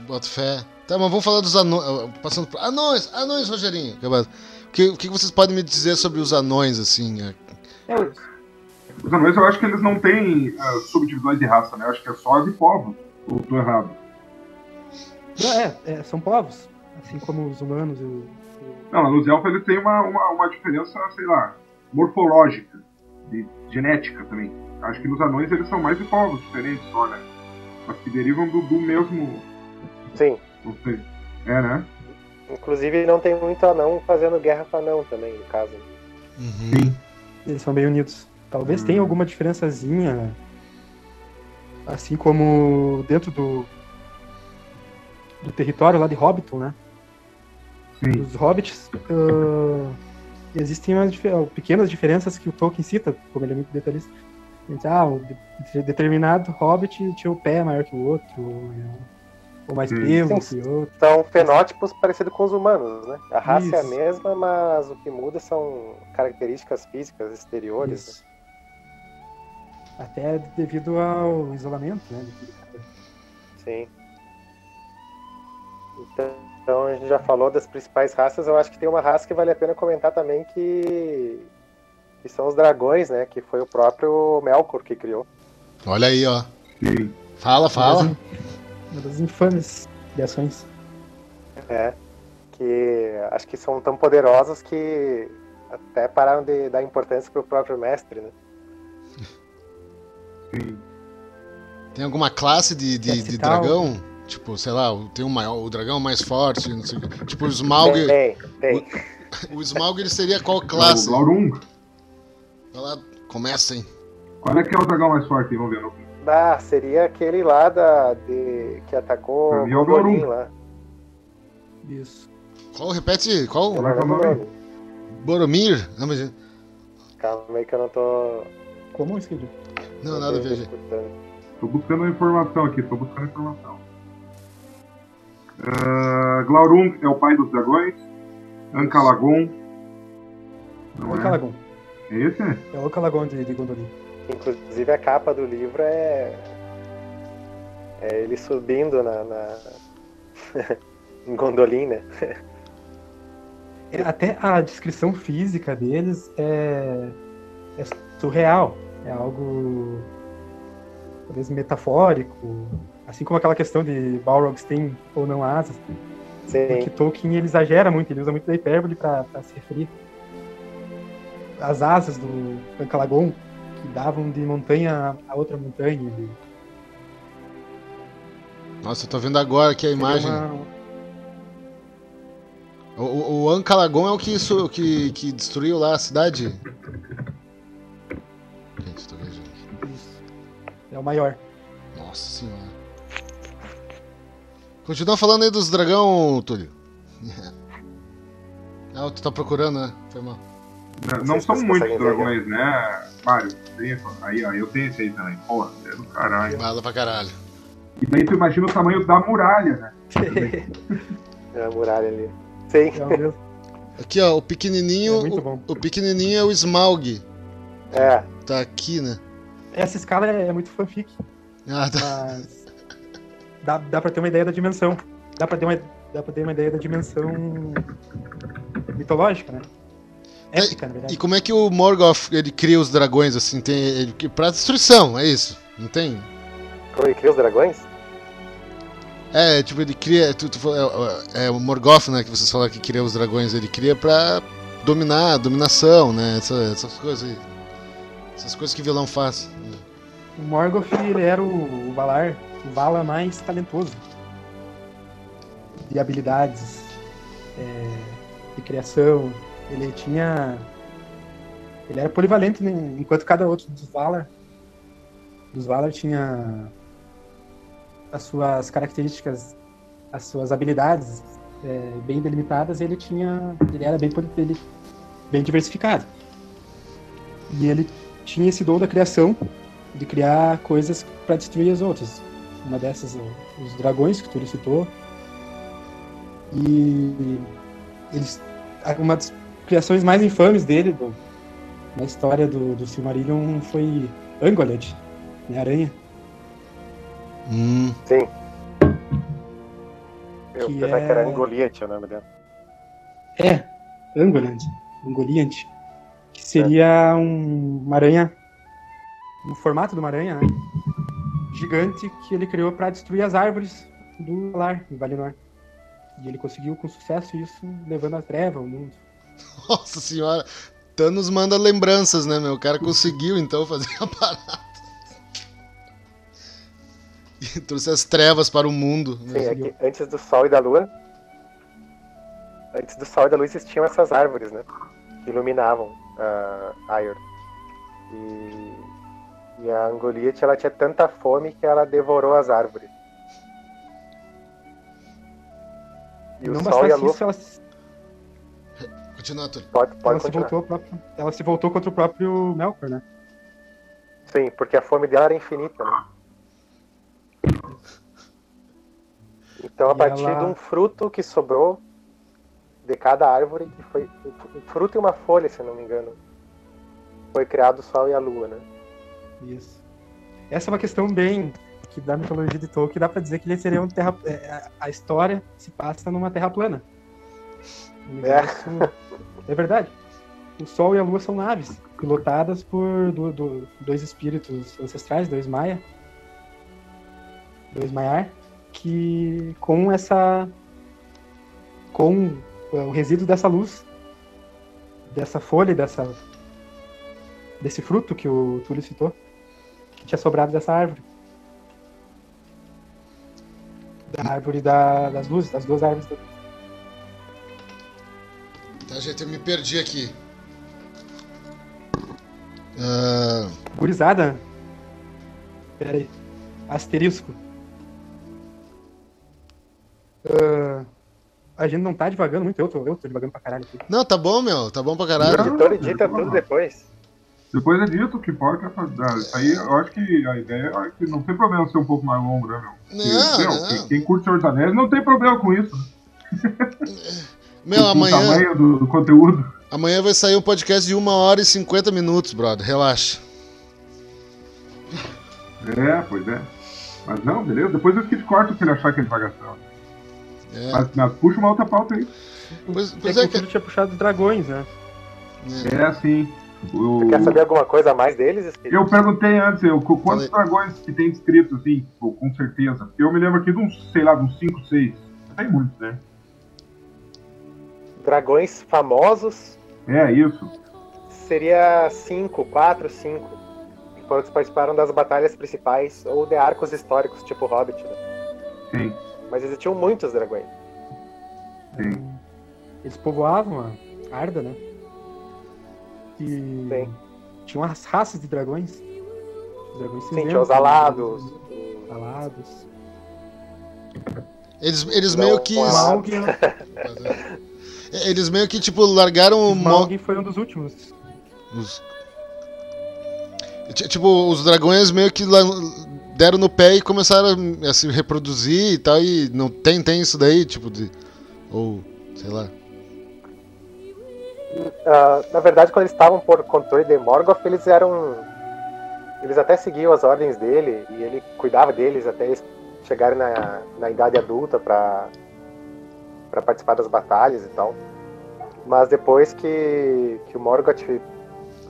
Boto fé. Tá, mas vamos falar dos anões. Passando por. Anões! Anões, Rogerinho! Acabado. O que, o que vocês podem me dizer sobre os anões, assim? é? Os- Os anões eu acho que eles não têm ah, subdivisões de raça, né? Eu acho que é só de povos. Ou tô errado? não, é, é, são povos, assim como os humanos. e Não, nos elfos eles têm uma, uma, uma diferença, sei lá, morfológica, de genética também. Acho que nos anões eles são mais de povos diferentes só, né? Mas que derivam do, do mesmo. Sim, Não sei. É, né? inclusive não tem muito anão fazendo guerra com anão também, no caso. Uhum. Eles são bem unidos. Talvez Hum. tenha alguma diferençazinha, assim como dentro do do território lá de Hobbiton, né? Sim. Os hobbits ah, existem umas dif- pequenas diferenças que o Tolkien cita, como ele é muito detalhista. Ah, um de- determinado hobbit tinha o pé maior que o outro, ou, mais Sim. pelo que o outro. São fenótipos parecidos com os humanos, né? A raça é a Isso. mesma, mas o que muda são características físicas exteriores. né? Até devido ao isolamento, né? Sim. Então, então a gente já falou das principais raças. Eu acho que tem uma raça que vale a pena comentar também que, que são os dragões, né? Que foi o próprio Melkor que criou. Olha aí, ó. Sim. Fala, fala. Uma das infames criações. É. que acho que são tão poderosos que até pararam de dar importância pro próprio mestre, né? Tem alguma classe de, de, de dragão? Tipo, sei lá, o- tem um maior, o dragão mais forte, não sei o. Tipo, o Smaug. Tem, tem, tem. O Smaug ele seria qual O classe? Glaurung. Vai lá, comecem. Qual é que é o dragão mais forte? Vamos ver. Ah, seria aquele lá da, de, que atacou Pra o mim é o Gorum. lá. Isso. Qual? Repete, qual? É o o nome? Boromir? Não, mas... Calma aí que eu não tô. Como escrevi? Não nada a tô buscando informação aqui, tô buscando informação. Uh, Glaurung é o pai dos dragões. Ancalagon. Não é? Calagon. É esse? É o Calagon de, de Gondolin. Inclusive a capa do livro é. É ele subindo na. na... em Gondolin, né? É, até a descrição física deles é, é surreal. É algo talvez metafórico. Assim como aquela questão de Balrogs tem ou não asas. Porque Sim, Tolkien ele exagera muito, ele usa muito da hipérbole para se referir. As asas do Ancalagon, que davam de montanha a outra montanha. Ele, Nossa, eu tô vendo agora aqui a é imagem. uma- O, o, o Ancalagon é o que, isso, que, que destruiu lá a cidade? É o maior. Nossa senhora. Continua falando aí dos dragão, Túlio. Ah, tu tá procurando, né? Foi mal. Não, não são muitos dragões, né? Tem- Aí, ó, eu tenho esse aí também. Porra, é do caralho. Bala pra caralho. E daí tu imagina o tamanho da muralha, né? é a muralha ali. Sim, É. Aqui, ó, o pequenininho. É muito o, bom. o pequenininho é o Smaug. é. Tá aqui, né? Essa escala é, é muito fanfic, Ah, tá. mas dá, dá pra ter uma ideia da dimensão. Dá pra ter uma, dá pra ter uma ideia da dimensão mitológica, né? Épica, na E verdade. como é que o Morgoth ele cria os dragões assim? Tem ele, pra destruição, é isso? Não tem? Como ele cria os dragões? É, tipo, ele cria. Tu, tu falou- é, é o Morgoth, né? Que vocês falaram que cria os dragões. Ele cria pra dominar, dominação, né? Essa- essas coisas aí. Essas coisas que vilão faz. O Morgoth, ele era o, o Valar, o Vala mais talentoso. De habilidades, é, de criação. Ele tinha... Ele era polivalente, né? enquanto cada outro dos Valar, dos Valar tinha as suas características, as suas habilidades é, bem delimitadas, ele tinha... Ele era bem, ele, bem diversificado. E ele tinha esse dom da criação, de criar coisas para destruir as outras. Uma dessas, os dragões que tu citou. E eles, uma das criações mais infames dele do- na história do, do Silmarillion foi Angoled, né, aranha. Hum. Sim. Eu Que pensava que era é- Angoliath o nome dela. É, Angoled, Angoliant, que seria um, uma aranha, no formato de uma aranha, né, gigante que ele criou para destruir as árvores do Valar, em Valinor. E ele conseguiu com sucesso isso, levando a treva ao mundo. Nossa senhora. Thanos manda lembranças, né, meu? O cara conseguiu então fazer a parada. E trouxe as trevas para o mundo. Sim, é que antes do Sol e da Lua. Antes do Sol e da Lua existiam essas árvores, né? Que iluminavam Aiur. E, e a Angoliath, ela tinha tanta fome que ela devorou as árvores. E E o não Sol e a bastasse Lua. isso, ela, se- Continua, Túlio. Pode, ela pode se continuar. voltou próprio, ela se voltou contra o próprio Melkor, né? Sim, porque a fome dela era infinita, né? Então, a E partir ela- de um fruto que sobrou de cada árvore, que foi um fruto e uma folha, se eu não me engano, foi criado o Sol e a Lua, né? Isso. Essa é uma questão bem que da mitologia de Tolkien dá pra dizer que ele seria um terra é, a- história se passa numa terra plana. Universo- é. verdade. O Sol e a Lua são naves pilotadas por do- do- dois espíritos ancestrais, dois Maia, dois Maiar, que com essa com é, o resíduo dessa luz, dessa folha, dessa desse fruto que o Túlio citou, que tinha sobrado dessa árvore. Da árvore da- das luzes, das duas árvores. da- Tá, gente, eu me perdi aqui. Ah, Gurizada. Pera aí. Asterisco. Ah, a gente não tá divagando muito, eu tô, eu tô divagando pra caralho aqui. não, tá bom, meu. Tá bom pra caralho. O editor edita tudo depois. Depois é dito que pode fazer. Isso aí, eu acho que a ideia é que não tem problema ser um pouco mais longo, né, meu? Porque, Não, meu, não. Quem, quem curte Senhor dos Anéis não tem problema com isso. Meu, O amanhã, tamanho do, do conteúdo. amanhã vai sair um podcast de 1 hora e 50 minutos, brother. Relaxa. É, pois é. Mas não, beleza. Depois o Skid corta o que ele achar que ele vai gastar. É. Mas, mas puxa uma outra pauta aí. Pois, É pois que é, o Túlio tinha puxado os dragões, né? que- É assim. O- Quer saber alguma coisa a mais deles? Skid? Eu perguntei antes, eu, qu- quantos Falei. dragões que tem descrito, assim, tipo, com certeza. Eu me lembro aqui de uns, sei lá, de uns 5, 6. Tem muitos, né? Dragões famosos É, isso. seria 5, 4, 5. Que foram que participaram das batalhas principais ou de arcos históricos, tipo Hobbit. Né? Tem, Mas existiam muitos dragões. tem. Eles povoavam a Arda, né? E Sim. tinha umas raças de dragões. Os dragões Sim, tinha os alados. os alados. Eles, eles Não, meio que. a- Smaug, Eles meio que, tipo, largaram o. Smaug foi um dos últimos. Os... Ti- Tipo, os dragões meio que lá- deram no pé e começaram a, se reproduzir e tal, e não tem, tem isso daí, tipo, de. Ou, sei lá. Ah, na verdade, quando eles estavam por controle de Morgoth, eles eram. Eles até seguiam as ordens dele e ele cuidava deles até eles chegarem na, na idade adulta para para participar das batalhas e tal. Mas depois que, que o Morgoth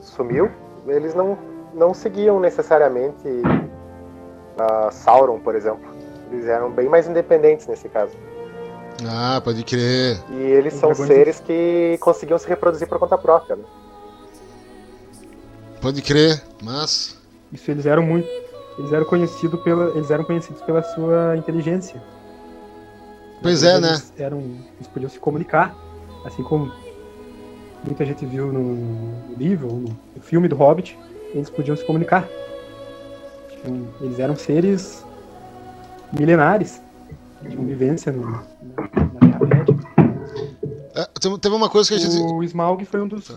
sumiu, eles não, não seguiam necessariamente ah, Sauron, por exemplo. Eles eram bem mais independentes nesse caso. Ah, pode crer. E eles são dragões- seres que conseguiam se reproduzir por conta própria. Né? Pode crer, mas. Isso eles eram muito. Eles eram conhecidos pela. Eles eram conhecidos pela sua inteligência. Pois é, né? Eles eram. Eles podiam se comunicar. Assim como muita gente viu no, livro, no filme do Hobbit, eles podiam se comunicar. Tinham- Eles eram seres milenares. Tinham vivência no, na, na Terra-média. É, teve uma coisa que a gente. O Smaug foi um dos.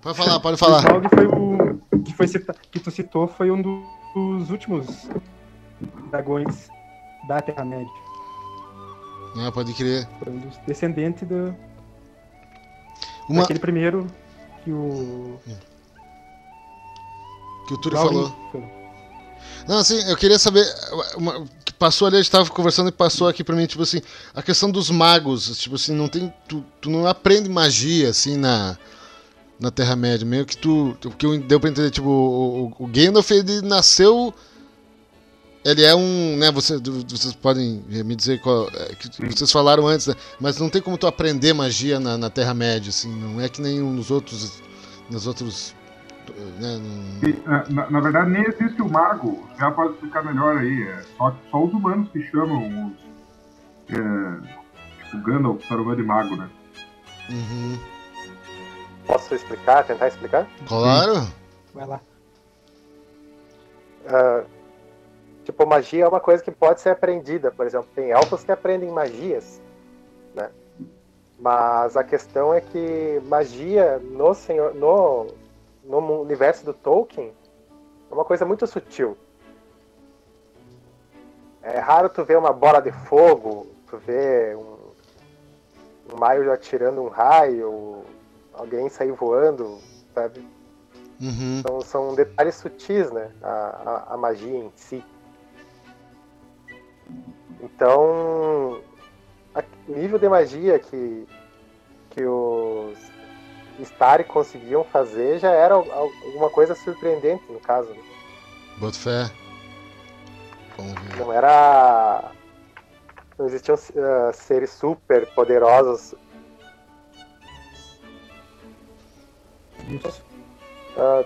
Pode falar, pode O falar. Smaug foi o. Que, foi cita- que tu citou foi um do- dos últimos dragões da Terra-média. Ah, pode crer. Foi um dos descendentes do, Uma daquele primeiro que o. que o Túlio falou. Não, assim, eu queria saber. Uma, que passou ali, a gente tava conversando e passou aqui pra mim, tipo assim, a questão dos magos. Tipo assim, não tem. Tu, tu não aprende magia, assim, na. Na Terra-média. Meio que tu. O que eu- deu pra entender, tipo, o, o, o Gandalf, ele nasceu. Ele é um. né, você, vocês podem me dizer qual. é, que vocês falaram antes, né? Mas não tem como tu aprender magia na, na Terra-média, assim. Não é que nem nos outros. Nos outros. Né, não- E, na, na- verdade, nem existe o mago. Já pode explicar melhor aí. É só, só os humanos que chamam os. É, tipo, Gandalf, Saruman de mago, né? Uhum. Posso explicar, tentar explicar? Claro. Vai lá. Ah, tipo, magia é uma coisa que pode ser aprendida. Por exemplo, tem elfos que aprendem magias, né? Mas a questão é que magia no, senhor, no, no universo do Tolkien é uma coisa muito sutil. É raro tu ver uma bola de fogo, tu ver um, um maio atirando um raio, alguém sair voando, sabe? Uhum. Então, são detalhes sutis, né? A, a, a magia em si. Então, o nível de magia que, que os Starry conseguiam fazer já era al- al- alguma coisa surpreendente, no caso. né? Boto fé. Vamos ver. Não era. não existiam ah, seres super poderosos Isso. ah,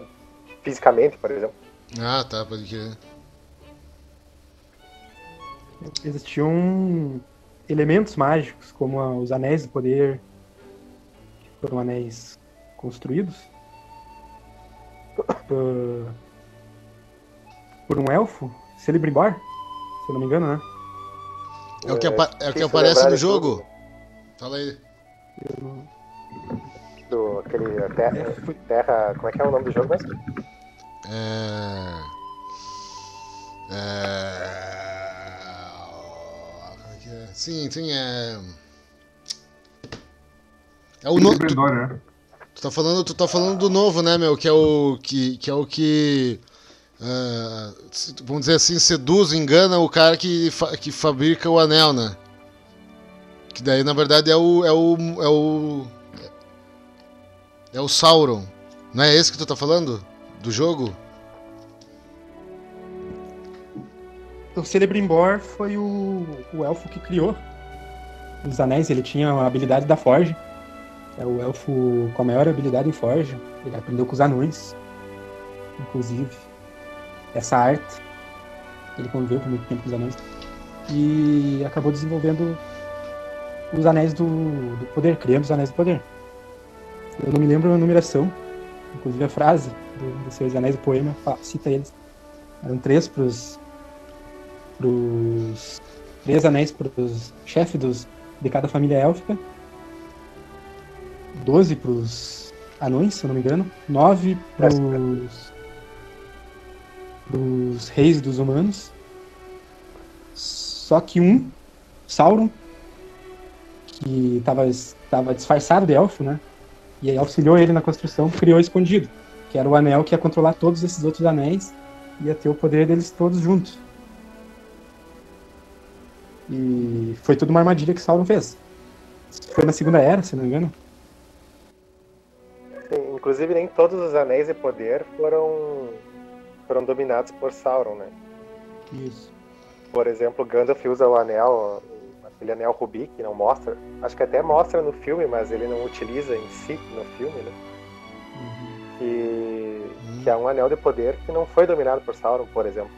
fisicamente, por exemplo. Ah, tá, pode crer. Existiam elementos mágicos, como os anéis do poder, que foram anéis construídos por, por um elfo, Celebrimbor, se eu não me engano, né? É o que, apa- é o que aparece no jogo? tudo, Fala aí. Do, aquele terra, É, foi- terra. Como é que é o nome do jogo mesmo? É. É. como é que é? Sim, sim, é. É o no... tu, Brendor, né? Tu tá falando, tu tá falando do novo, né, meu? Que é o que, que é o que se- vamos dizer assim, seduz, engana o cara que, fa- que fabrica o anel, né? Que daí na verdade é o é o é o é o Sauron. Não é esse que tu tá falando do jogo? O Celebrimbor foi o, o elfo que criou os anéis. Ele tinha a habilidade da Forge. É o elfo com a maior habilidade em Forge. Ele aprendeu com os anões, inclusive. Essa arte. Ele conviveu por muito tempo com os anões. E acabou desenvolvendo os anéis do, do poder, criando os anéis do poder. Eu não me lembro a numeração, inclusive a frase do, do Seus Anéis do poema cita eles. Eram três pros pros três anéis pros chefes dos, de cada família élfica, 12 pros anões, se eu não me engano, 9 pros pros reis dos humanos. Só que um, Sauron, que estava tava disfarçado de elfo, né? E aí auxiliou ele na construção, criou escondido, que era o anel que ia controlar todos esses outros anéis e ia ter o poder deles todos juntos. E foi tudo uma armadilha que Sauron fez. Foi na Segunda Era, se não me engano. Inclusive, nem todos os anéis de poder foram, foram dominados por Sauron, né? Isso. Por exemplo, Gandalf usa o anel, aquele anel rubi, que não mostra. Acho que até mostra no filme, mas ele não utiliza em si no filme, né? Que, que é um anel de poder que não foi dominado por Sauron, por exemplo.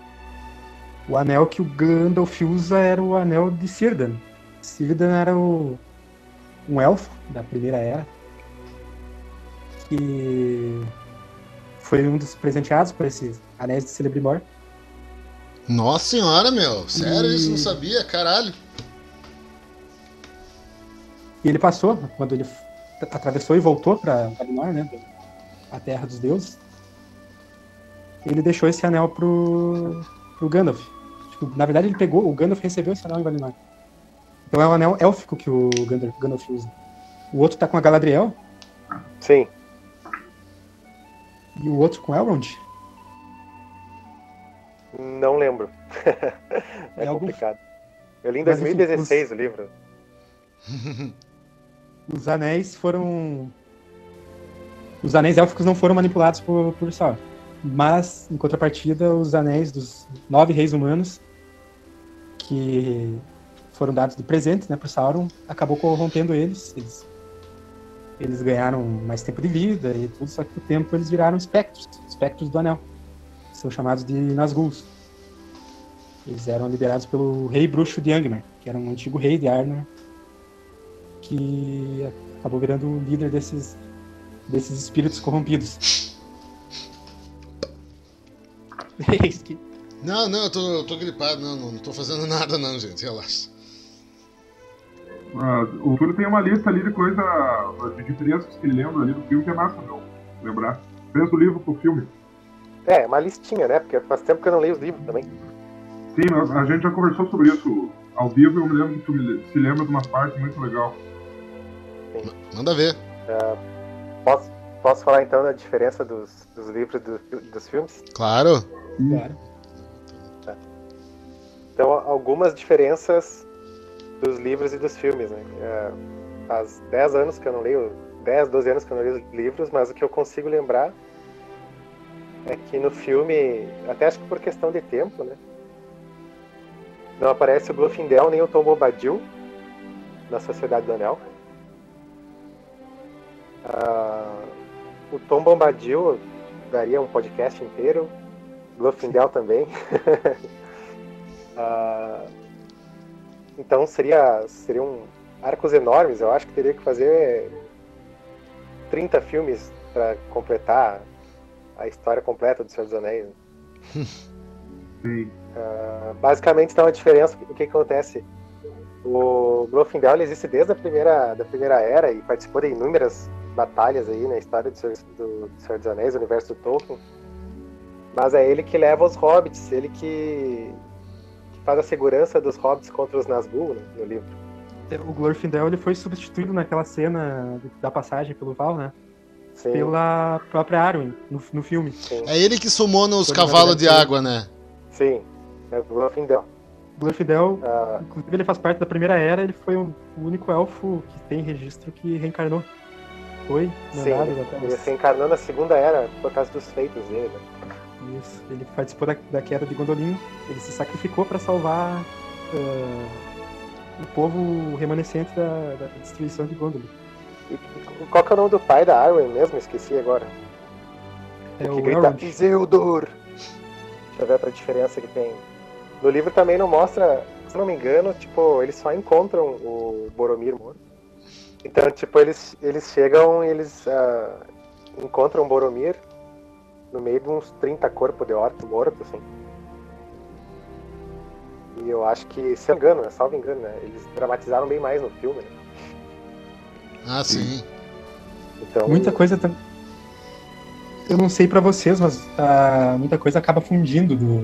O anel que o Gandalf usa era o anel de Círdan. Círdan era o, um elfo da Primeira Era. Que foi um dos presenteados por esses anéis de Celebrimbor. Nossa senhora, meu. Sério, E- isso não sabia, caralho. E ele passou, quando ele atravessou e voltou para Valinor, né? A Terra dos Deuses. Ele deixou esse anel pro, pro Gandalf. Tipo, na verdade, ele pegou, o Gandalf recebeu esse anel em Valinor. Então é um anel élfico que o Gandalf, Gandalf usa. O outro tá com a Galadriel Sim, e o outro com Elrond. não lembro. é É algum- complicado. Eu li em Mas, enfim, 2016 o livro. Os anéis foram. Os anéis élficos não foram manipulados por, por Sauron. Mas, em contrapartida, os anéis dos nove reis humanos, que foram dados de presente né, por Sauron, acabou corrompendo eles. eles. Eles ganharam mais tempo de vida e tudo, só que com o tempo eles viraram espectros espectros do anel. São chamados de Nazguls. Eles eram liderados pelo rei bruxo de Angmar, que era um antigo rei de Arnor, que acabou virando o líder desses, desses espíritos corrompidos. Não, não, eu tô, eu tô gripado, não, não, não tô fazendo nada não, gente, relaxa. Ah, o Túlio tem uma lista ali de coisa, de diferenças que ele lembra ali do filme que é massa, meu. Lembrar. Pensa o livro pro filme. É, uma listinha, né? Porque faz tempo que eu não leio os livros também. Sim, nós- a gente já conversou sobre isso ao vivo e eu me lembro que tu me se lembra de uma parte muito legal. Manda ver. Posso, posso falar então da diferença dos, dos livros do- dos filmes? Claro. Claro. Então, algumas diferenças dos livros e dos filmes, né? É, faz 10 anos que eu não leio, 10, 12 anos que eu não leio livros, mas o que eu consigo lembrar é que no filme, até acho que por questão de tempo, né? Não aparece o Glorfindel nem o Tom Bombadil na Sociedade do Anel. Ah, o Tom Bombadil daria um podcast inteiro. Glorfindel também. Ah, então seria seriam arcos enormes. Eu acho que teria que fazer 30 filmes para completar a história completa do Senhor dos Anéis. Sim. Ah, basicamente, então, a diferença, o que, que acontece? O Glorfindel existe desde a primeira, da primeira era e participou de inúmeras batalhas aí na história do Senhor, do Senhor dos Anéis, do universo do Tolkien. Mas é ele que leva os hobbits, ele que faz a segurança dos hobbits contra os Nazgûl né, no livro. O Glorfindel ele foi substituído naquela cena da passagem pelo Val, né? Sim, Pela própria Arwen, no, no filme. sim, É ele que sumou nos cavalos de água, né? sim. É o Glorfindel. O Glorfindel, Ah, inclusive, ele faz parte da primeira era, ele foi o único elfo que tem registro que reencarnou. Foi sim, ele, se encarnou na segunda era por causa dos feitos dele. Né? Isso. Ele participou da, da queda de Gondolin. Ele se sacrificou para salvar eh, o povo remanescente da, da destruição de Gondolin. E, e qual que é o nome do pai da Arwen mesmo? Esqueci agora. É que o grita Elrond. Isildur. Deixa eu ver outra diferença que tem. No livro também não mostra, se não me engano, tipo, eles só encontram o Boromir morto. Então, tipo, eles, eles chegam e eles ah, encontram o Boromir no meio de uns 30 corpos de orc morto, assim. E eu acho que, se eu engano, né, salvo engano, né, eles dramatizaram bem mais no filme, né? Ah, sim. Então, Muita coisa. tam- Eu não sei pra vocês, mas ah, muita coisa acaba fundindo do,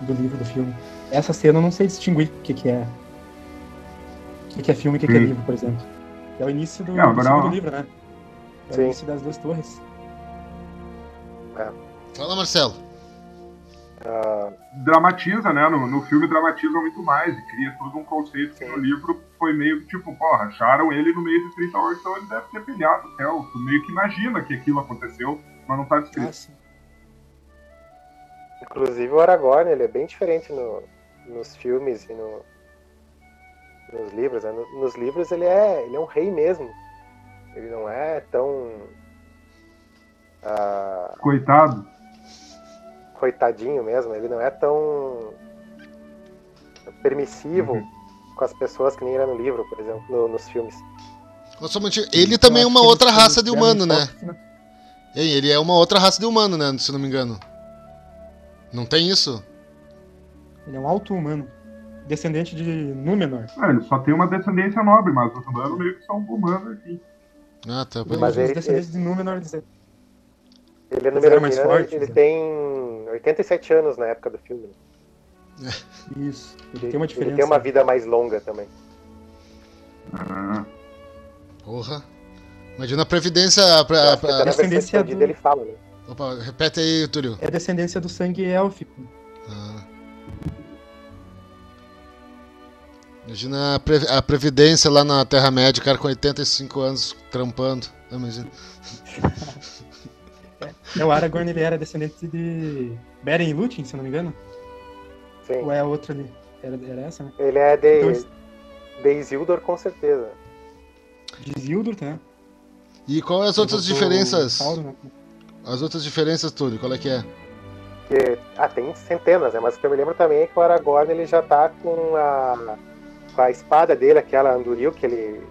do livro do filme. Essa cena eu não sei distinguir o que, que é. O que, que é filme e o que, que é Sim. livro, por exemplo. É o início do, Não, do livro, né? É Sim. o início das duas torres. Fala, Marcelo. ah, Dramatiza, né? No, no filme dramatiza muito mais e cria todo um conceito que no livro foi meio que tipo, porra, acharam ele no meio de 30 horas, então ele deve ter pilhado até. o- Tu meio que imagina que aquilo aconteceu, mas não tá descrito. Ah. Inclusive o Aragorn, ele é bem diferente no- nos filmes e no- nos livros. né? No- Nos livros ele é, ele é um rei mesmo. Ele não é tão ah, Coitado. Coitadinho mesmo, ele não é tão permissivo Uhum. com as pessoas que nem era no livro, por exemplo, no- nos filmes. Mas Ele também é uma outra raça de humano, um né? Ei, ele é uma outra raça de humano, né? Se não me engano. Não tem isso? Ele é um alto humano. Descendente de Númenor. Ah, ele só tem uma descendência nobre, mas os humanos meio que são humanos aqui. Ah, tá. Mas Os ele- descendentes de Númenor Ele é eram mais número fortes, ele né? tem 87 anos na época do filme. Isso. Ele Ele, tem uma ele diferença. tem uma vida mais longa também. Ah, Porra. Imagina a previdência. A, pra, pra- na versão descendência do- ele fala, né? Opa, repete aí, Túlio. É descendência do sangue élfico. Ah. Imagina a, pre- a previdência lá na Terra-média, o cara com 85 anos trampando. Ah, imagina. É, o Aragorn ele era descendente de Beren e Lúthien, se eu não me engano. Sim. Ou é a outra ali? Era, era essa, né? Ele é de, Então, de Isildur, com certeza. De Isildur, tá? E qual é as outras diferenças? Sauron, né? As outras diferenças, Túlio, qual é que é? Que, ah, tem centenas, né? Mas o que eu me lembro também é que o Aragorn ele já tá com a, com a espada dele, aquela Anduril, que ele.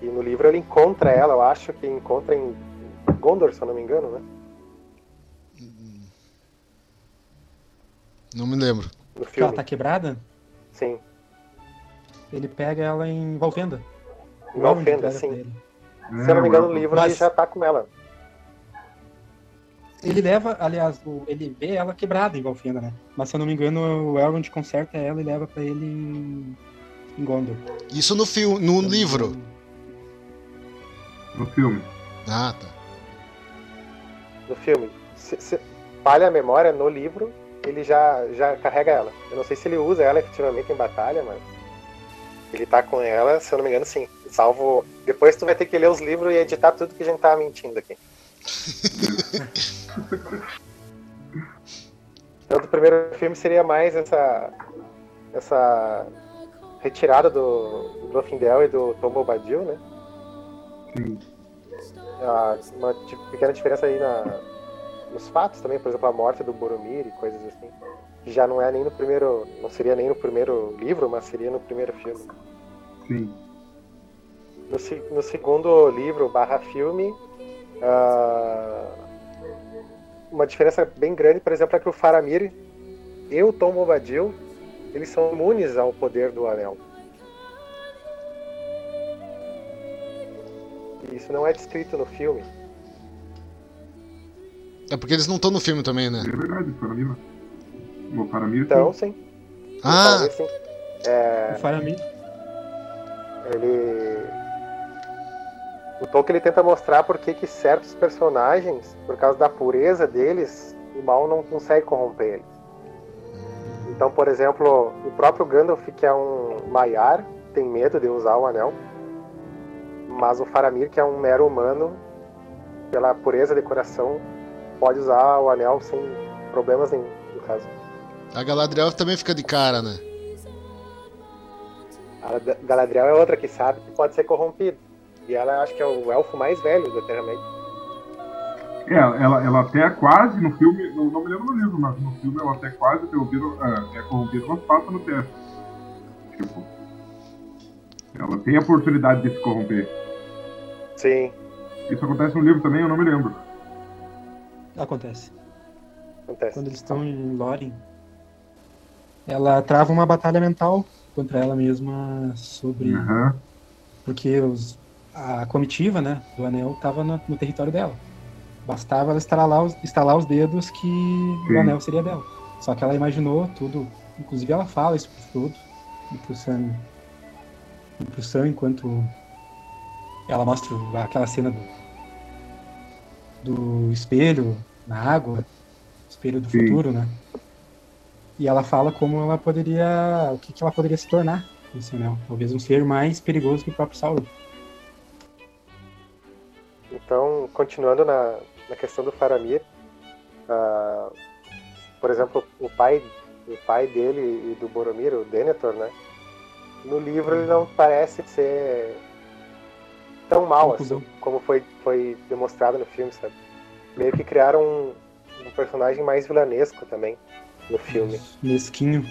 E no livro ele encontra ela, eu acho que encontra em Gondor, se eu não me engano, né? Não me lembro. No Que ela filme. tá quebrada, Sim. ele pega ela em Valfenda. Em O entrega sim. Se eu não me engano, no é, livro Mas- ele já tá com ela. Ele leva, aliás, o- ele vê ela quebrada em Valfenda, né? Mas se eu não me engano, o Elrond conserta ela e leva pra ele em, em Gondor. Isso no filme, no livro. no filme. Ah, tá. No filme. Se, se falha a memória, no livro ele já, já carrega ela. Eu não sei se ele usa ela efetivamente em batalha, mas. Ele tá com ela, se eu não me engano, sim. Salvo. Depois tu vai ter que ler os livros e editar tudo que a gente tá mentindo aqui. Então, do primeiro filme seria mais essa. essa retirada do, do Glorfindel e do Tom Bobadil, né? Sim. Ah, uma pequena diferença aí na, nos fatos também, por exemplo, a morte do Boromir e coisas assim. Já não é nem no primeiro. não seria nem no primeiro livro, mas seria no primeiro filme. Sim. No, no segundo livro barra filme, ah, uma diferença bem grande, por exemplo, é que o Faramir e o Tom Bobadil eles são imunes ao poder do anel. Isso não é descrito no filme. É porque eles não estão no filme também, né? É verdade, Faramir. O Faramir. Então, sim. Ah, Talvez sim. É, O Faramir. ele o Tolkien ele tenta mostrar por que que certos personagens, por causa da pureza deles, o mal não consegue corromper eles. Então, por exemplo, o próprio Gandalf, que é um Maiar, tem medo de usar o anel, mas o Faramir, que é um mero humano, pela pureza de coração, pode usar o anel sem problemas nenhum, no caso. a Galadriel também fica de cara, né? A Ga- Galadriel é outra que sabe que pode ser corrompida. E ela acho que é o elfo mais velho da Terra-média. É, ela, ela até quase no filme, não, não me lembro no livro, mas no filme ela até quase é, é corrompida, mas passa no teste. Tipo, ela tem a oportunidade de se corromper. Sim, Isso acontece no livro também, eu não me lembro. Acontece. acontece. Quando eles estão em Lórien, ela trava uma batalha mental contra ela mesma sobre. Aham. Porque os- a comitiva né, do anel estava no, no território dela. Bastava ela estalar os, estalar os dedos que Sim. o anel seria dela. Só que ela imaginou tudo. Inclusive ela fala isso pro Frodo e pro Sam. E pro Sam enquanto ela mostra aquela cena do, do espelho na água, espelho do Sim. futuro, né? E ela fala como ela poderia. o que, que ela poderia se tornar esse anel. Talvez um ser mais perigoso que o próprio Sauron. Então, continuando na, na questão do Faramir, ah, por exemplo, o pai, o pai dele e do Boromir, o Denethor, né? No livro ele não parece ser tão mal assim, como foi, foi demonstrado no filme, sabe? Meio que criaram um, um personagem mais vilanesco também no filme. Mesquinho.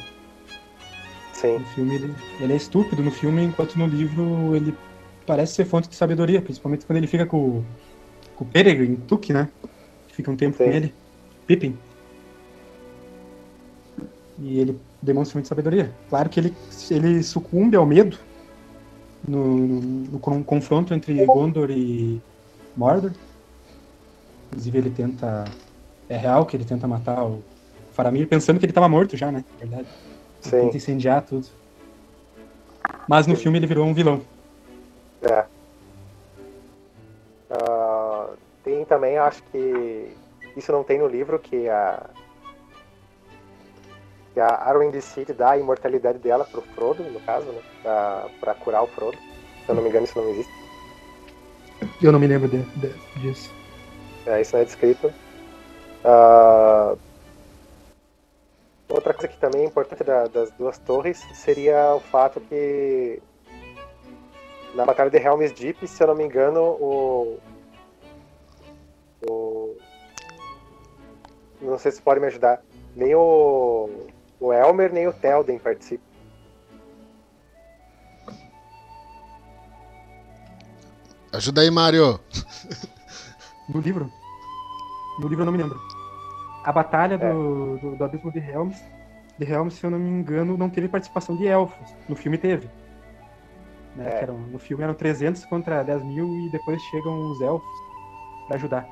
Sim, No filme ele, ele é estúpido no filme, enquanto no livro ele parece ser fonte de sabedoria, principalmente quando ele fica com, o- com o Peregrine, Tuque, né? Que Fica um tempo Sim. com ele. Pippin. E ele demonstra muita sabedoria. Claro que ele, ele sucumbe ao medo no, no con- confronto entre Gondor e Mordor. Inclusive ele tenta. É real que ele tenta matar o Faramir pensando que ele estava morto já, né? Na verdade. Ele sim. tenta incendiar tudo. Mas no filme ele virou um vilão. É. Ah, tem também, acho que isso não tem no livro, que a que a Arwen decide dar a imortalidade dela pro Frodo, no caso, né? Pra, pra curar o Frodo. Se eu não me engano, isso não existe. Eu não me lembro de- de- disso. É, isso não é descrito. Ah, outra coisa que também é importante da- das duas torres seria o fato que na Batalha de Helm's Deep, se eu não me engano, o, o não sei se pode me ajudar, nem o, o Elmer nem o Telden participam. Ajuda aí, Mario. No livro? No livro eu não me lembro. A batalha do, do, do Abismo de Helms, de Helms, se eu não me engano, não teve participação de elfos. No filme teve. Né, É. eram- no filme eram 300 contra 10 mil e depois chegam os elfos pra ajudar.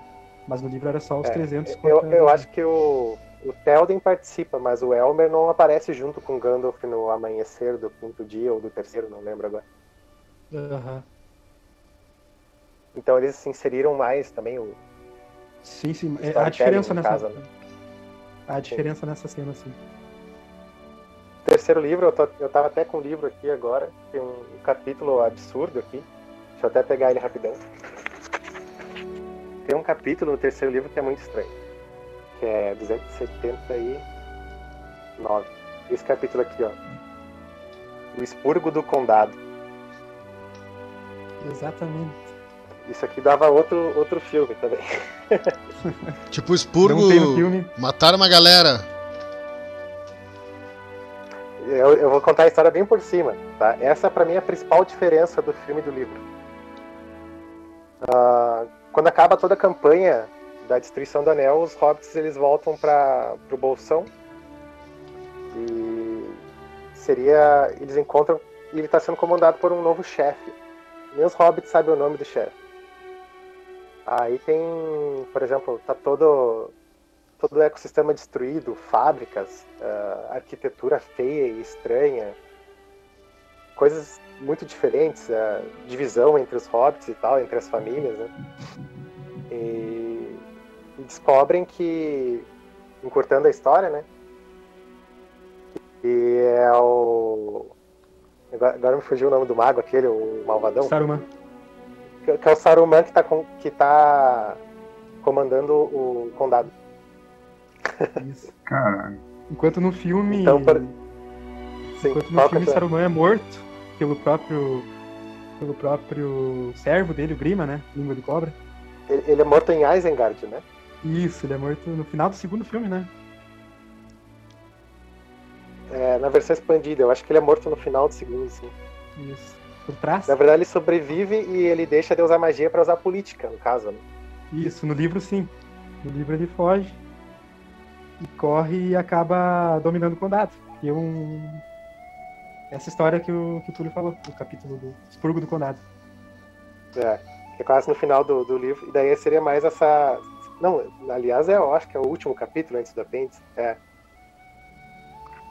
Mas no livro era só os É, 300 contra... Eu, eu acho que o, o Telden participa, mas o Elmer não aparece junto com Gandalf no amanhecer do quinto dia ou do terceiro, não lembro agora. Aham. Então eles se inseriram mais também. O, Sim, sim. É, há diferença nessa... caso, né? Há diferença nessa cena, sim. terceiro livro, eu, tô, eu tava até com o livro aqui agora, tem um, um capítulo absurdo aqui. Deixa eu até pegar ele rapidão. Tem um capítulo no terceiro livro que é muito estranho. Que é 279. Esse capítulo aqui, ó. O Expurgo do Condado. Exatamente. Isso aqui dava outro, outro filme também. Tipo expurgo. Não tem no filme. Mataram uma galera. Eu, eu vou contar a história bem por cima, tá? Essa pra mim é a principal diferença do filme e do livro. Ah, quando acaba toda a campanha da destruição do anel, os hobbits eles voltam para pro bolsão e seria eles encontram e ele está sendo comandado por um novo chefe. Nem os hobbits sabem o nome do chefe. Aí tem, por exemplo, tá todo todo o ecossistema destruído, fábricas, ah, arquitetura feia e estranha, coisas muito diferentes, a divisão entre os hobbits e tal, entre as famílias, né? E, e descobrem que, encurtando a história, né? E é o. Agora, agora me fugiu o nome do mago, aquele, o malvadão. Saruman. Que, que é o Saruman que tá, com- que tá comandando o condado. Isso. Cara, Enquanto no filme. Então, por- Sim, Enquanto no filme que é? Saruman é morto pelo próprio. pelo próprio servo dele, o Grima, né? Língua de cobra. Ele, ele é morto em Isengard, né? Isso, ele é morto no final do segundo filme, né? É, na versão expandida, eu acho que ele é morto no final do segundo, sim. Isso. Por trás. Na verdade, ele sobrevive e ele deixa de usar magia pra usar política, no caso, né? Isso, no livro sim. No livro ele foge e corre e acaba dominando o condado. E é um. Essa história que o, que o Túlio falou, do capítulo do expurgo do condado. É, que é quase no final do, do livro. E daí seria mais essa. Não, aliás, é, eu acho que é o último capítulo antes do apêndice. É.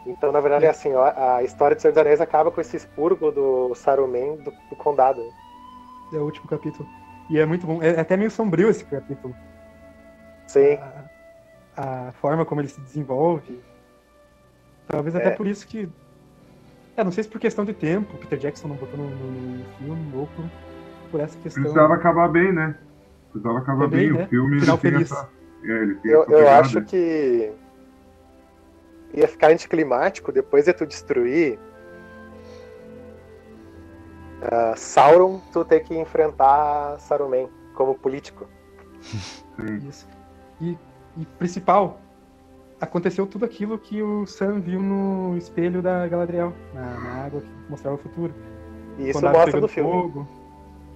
Então, na verdade, é assim, ó, a história de Senhor dos Anéis acaba com esse expurgo do Saruman do, do condado. É o último capítulo. E é muito bom. É até meio sombrio esse capítulo. Sim, A, a forma como ele se desenvolve. Talvez até É. por isso que. É, não sei se por questão de tempo, Peter Jackson não botou no, no- no filme, ou por, por essa questão. precisava acabar bem, né? Precisava acabar Também, bem. né? O filme Final ele tem feliz. essa. É, ele tem eu, eu acho que ia ficar anticlimático depois de tu destruir ah, Sauron, tu ter que enfrentar Saruman como político. Sim. Isso. E, e principal, aconteceu tudo aquilo que o Sam viu no espelho da Galadriel, na, na água que mostrava o futuro. E isso mostra no filme. fogo.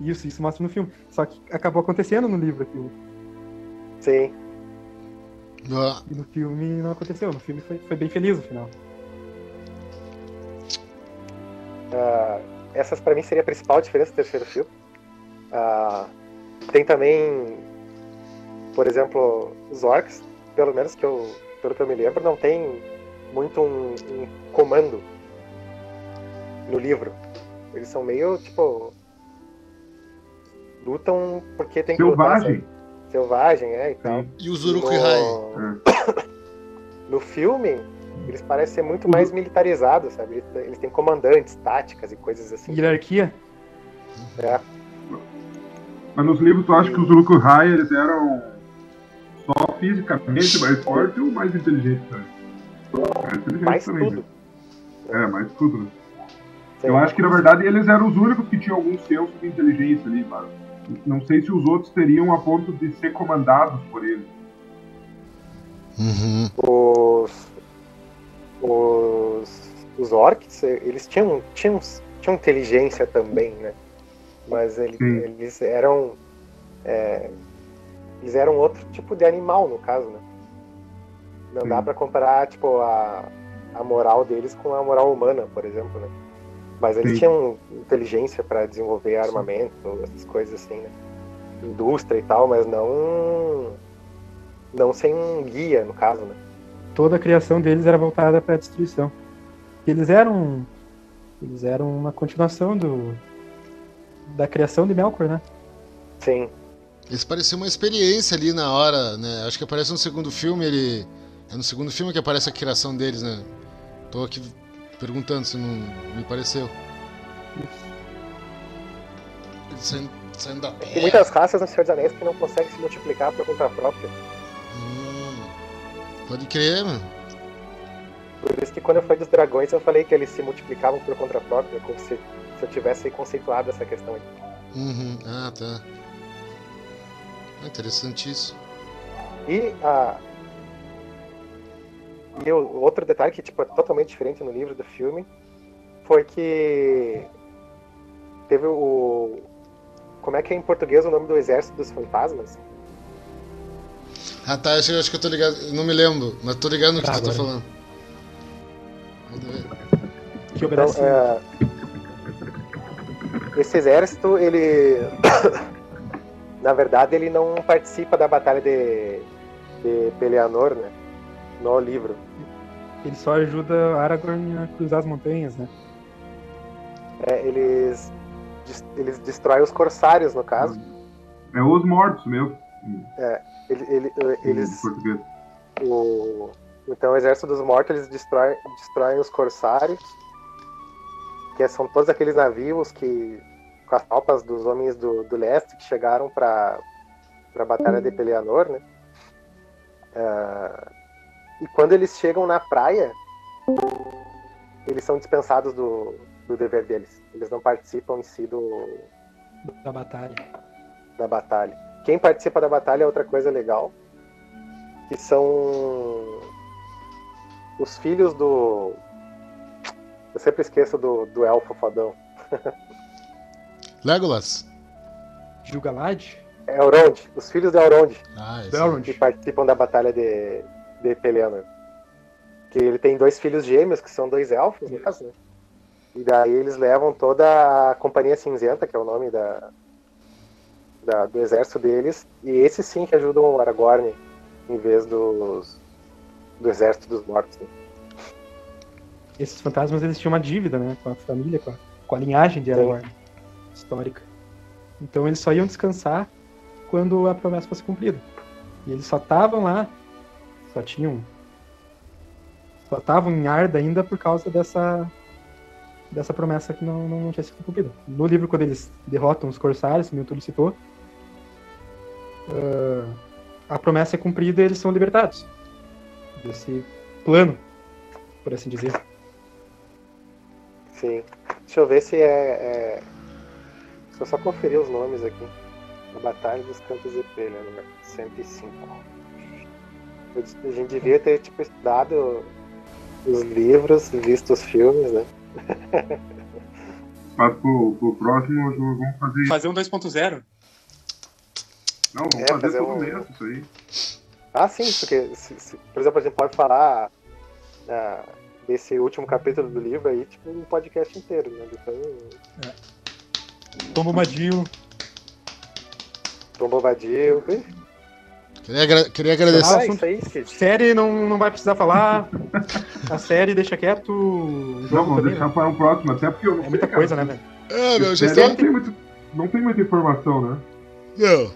Isso, isso mostra no filme. Só que acabou acontecendo no livro aquilo. Sim. Ah, E no filme não aconteceu. No filme foi, foi bem feliz o final. Ah, essas pra mim seria a principal diferença do terceiro filme. Ah, tem também, por exemplo, os orcs, pelo menos que eu, pelo que eu me lembro, não tem muito um, um comando no livro. Eles são meio tipo lutam porque tem que lutar, Selvagem. sabe? Selvagem, é, e tal. E os Uruk-hai? No... no filme, eles parecem ser muito mais militarizados, sabe? Eles, têm comandantes, táticas e coisas assim. Hierarquia? É. Mas nos livros tu acha que os Uruk-hai eles eram só fisicamente mais fortes ou mais inteligentes também? Mais inteligentes Mais também, tudo. né? É, mais tudo, né? Eu acho que na verdade eles eram os únicos que tinham algum senso de inteligência ali, mas não sei se os outros teriam a ponto de ser comandados por eles. Uhum. Os, os, os orcs, eles tinham, tinham, tinham inteligência também, né? Mas ele- eles eram. é, eles eram outro tipo de animal, no caso, né? Não dá Sim. pra comparar, tipo, a, a moral deles com a moral humana, por exemplo, né? Mas eles Sim. tinham inteligência pra desenvolver armamento, essas coisas assim, né? Indústria e tal, mas não. Não sem um guia, no caso, né? Toda a criação deles era voltada para a destruição. Eles eram. Eles eram uma continuação do. Da criação de Melkor, né? Sim. Eles pareciam uma experiência ali na hora, né? Acho que aparece no segundo filme, ele. É no segundo filme que aparece a criação deles, né? Tô aqui perguntando se não me pareceu. Saindo, saindo da Tem terra. muitas raças no Senhor dos Anéis que não conseguem se multiplicar por conta própria. Hum, pode crer, mano. Por isso que quando eu falei dos dragões, eu falei que eles se multiplicavam por conta própria, como se, se eu tivesse conceituado essa questão aqui. Uhum. Ah, tá. Ah, interessante isso. E a. E o outro detalhe que tipo, é totalmente diferente no livro do filme foi que teve o. Como é que é em português o nome do exército dos fantasmas? Ah, tá. Acho, acho que eu tô ligado. Não me lembro, mas tô ligado no que Tá, tu tá agora. falando. Manda ver. Que Então, é, esse exército, ele. Na verdade, ele não participa da batalha de, de Peleanor, né? No livro. Ele só ajuda Aragorn a cruzar as montanhas, né? É, eles, eles destroem os corsários, no caso. É os mortos mesmo. Ele- ele- Em eles, português. o, então, o exército dos mortos, eles destroem, destroem os corsários, que são todos aqueles navios que, com as tropas dos homens do, do leste que chegaram para a Batalha de Peleanor, né? Ah, e quando eles chegam na praia, eles são dispensados do, do dever deles. Eles não participam em si do, Da batalha. da batalha. Quem participa da batalha é outra coisa legal, que são os filhos do. Eu sempre esqueço do, do elfo fodão. Legolas? Gil-galad? É Elrond, os filhos de Elrond, Ah, que participam da batalha de, de Pelennor. Que ele tem dois filhos gêmeos, que são dois elfos, no caso, né? E daí eles levam toda a Companhia Cinzenta, que é o nome da, da- do exército deles, e esses sim que ajudam o Aragorn em vez dos do exército dos mortos. né? Esses fantasmas eles tinham uma dívida, né? Com a família, com a, com a linhagem de Aragorn. Histórica. Então eles só iam descansar quando a promessa fosse cumprida. E eles só estavam lá, só tinham. Só estavam em Arda ainda por causa dessa. dessa promessa que não, não, não tinha sido cumprida. No livro, quando eles derrotam os corsários, como o citou, ah, a promessa é cumprida e eles são libertados desse plano, por assim dizer. Sim. Deixa eu ver se é. é... Deixa eu só conferir os nomes aqui. A Batalha dos Campos de Pelha, número 105. Eu- A gente devia ter tipo, estudado os livros, visto os filmes, né? Mas pro, pro próximo jogo vamos fazer. Fazer um 2.0? Não, vamos É, fazer fazer um- mês isso aí. Ah, sim, porque, se- se- por exemplo, a gente pode falar ah, desse último capítulo do livro aí, tipo, um podcast inteiro, né? Então, Tom Bombadil. Tom Bobadil. Queria, agra- queria agradecer. Ah, isso aí, Skid. Série não, não vai precisar falar. A série deixa quieto. O Não, vamos também, deixar né? para um próximo, até porque eu não É sei, muita cara. coisa, né, velho? É, meu, já não, tem muito, não tem muita informação, né? Não.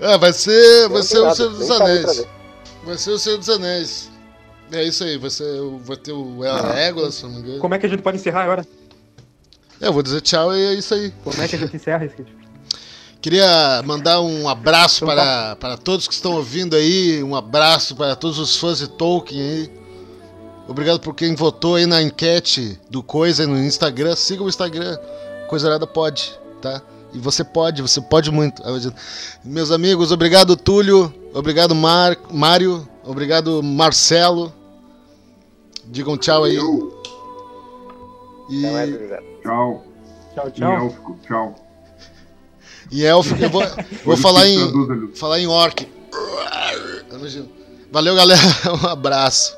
É, vai ser, vai ser o Senhor dos Anéis. Vai ser o Senhor dos Anéis. É isso aí, vai, ser, o- vai ter o Legolas, se não me engano. Como é que a gente pode encerrar agora? É, eu vou dizer tchau e é isso aí. Como é que a gente encerra isso? Queria mandar um abraço para, para todos que estão ouvindo aí, um abraço para todos os fãs de Tolkien aí. Obrigado por quem votou aí na enquete do Coisa no Instagram. Siga o Instagram, Coisa Arada Pode, tá? E você pode, você pode muito. Meus amigos, obrigado Túlio, obrigado Mar, Mário, obrigado Marcelo. Digam tchau aí. E? Tchau. Tchau, tchau. tchau. E elfo, eu vou, vou falar em. falar em orc. Valeu, galera. Um abraço.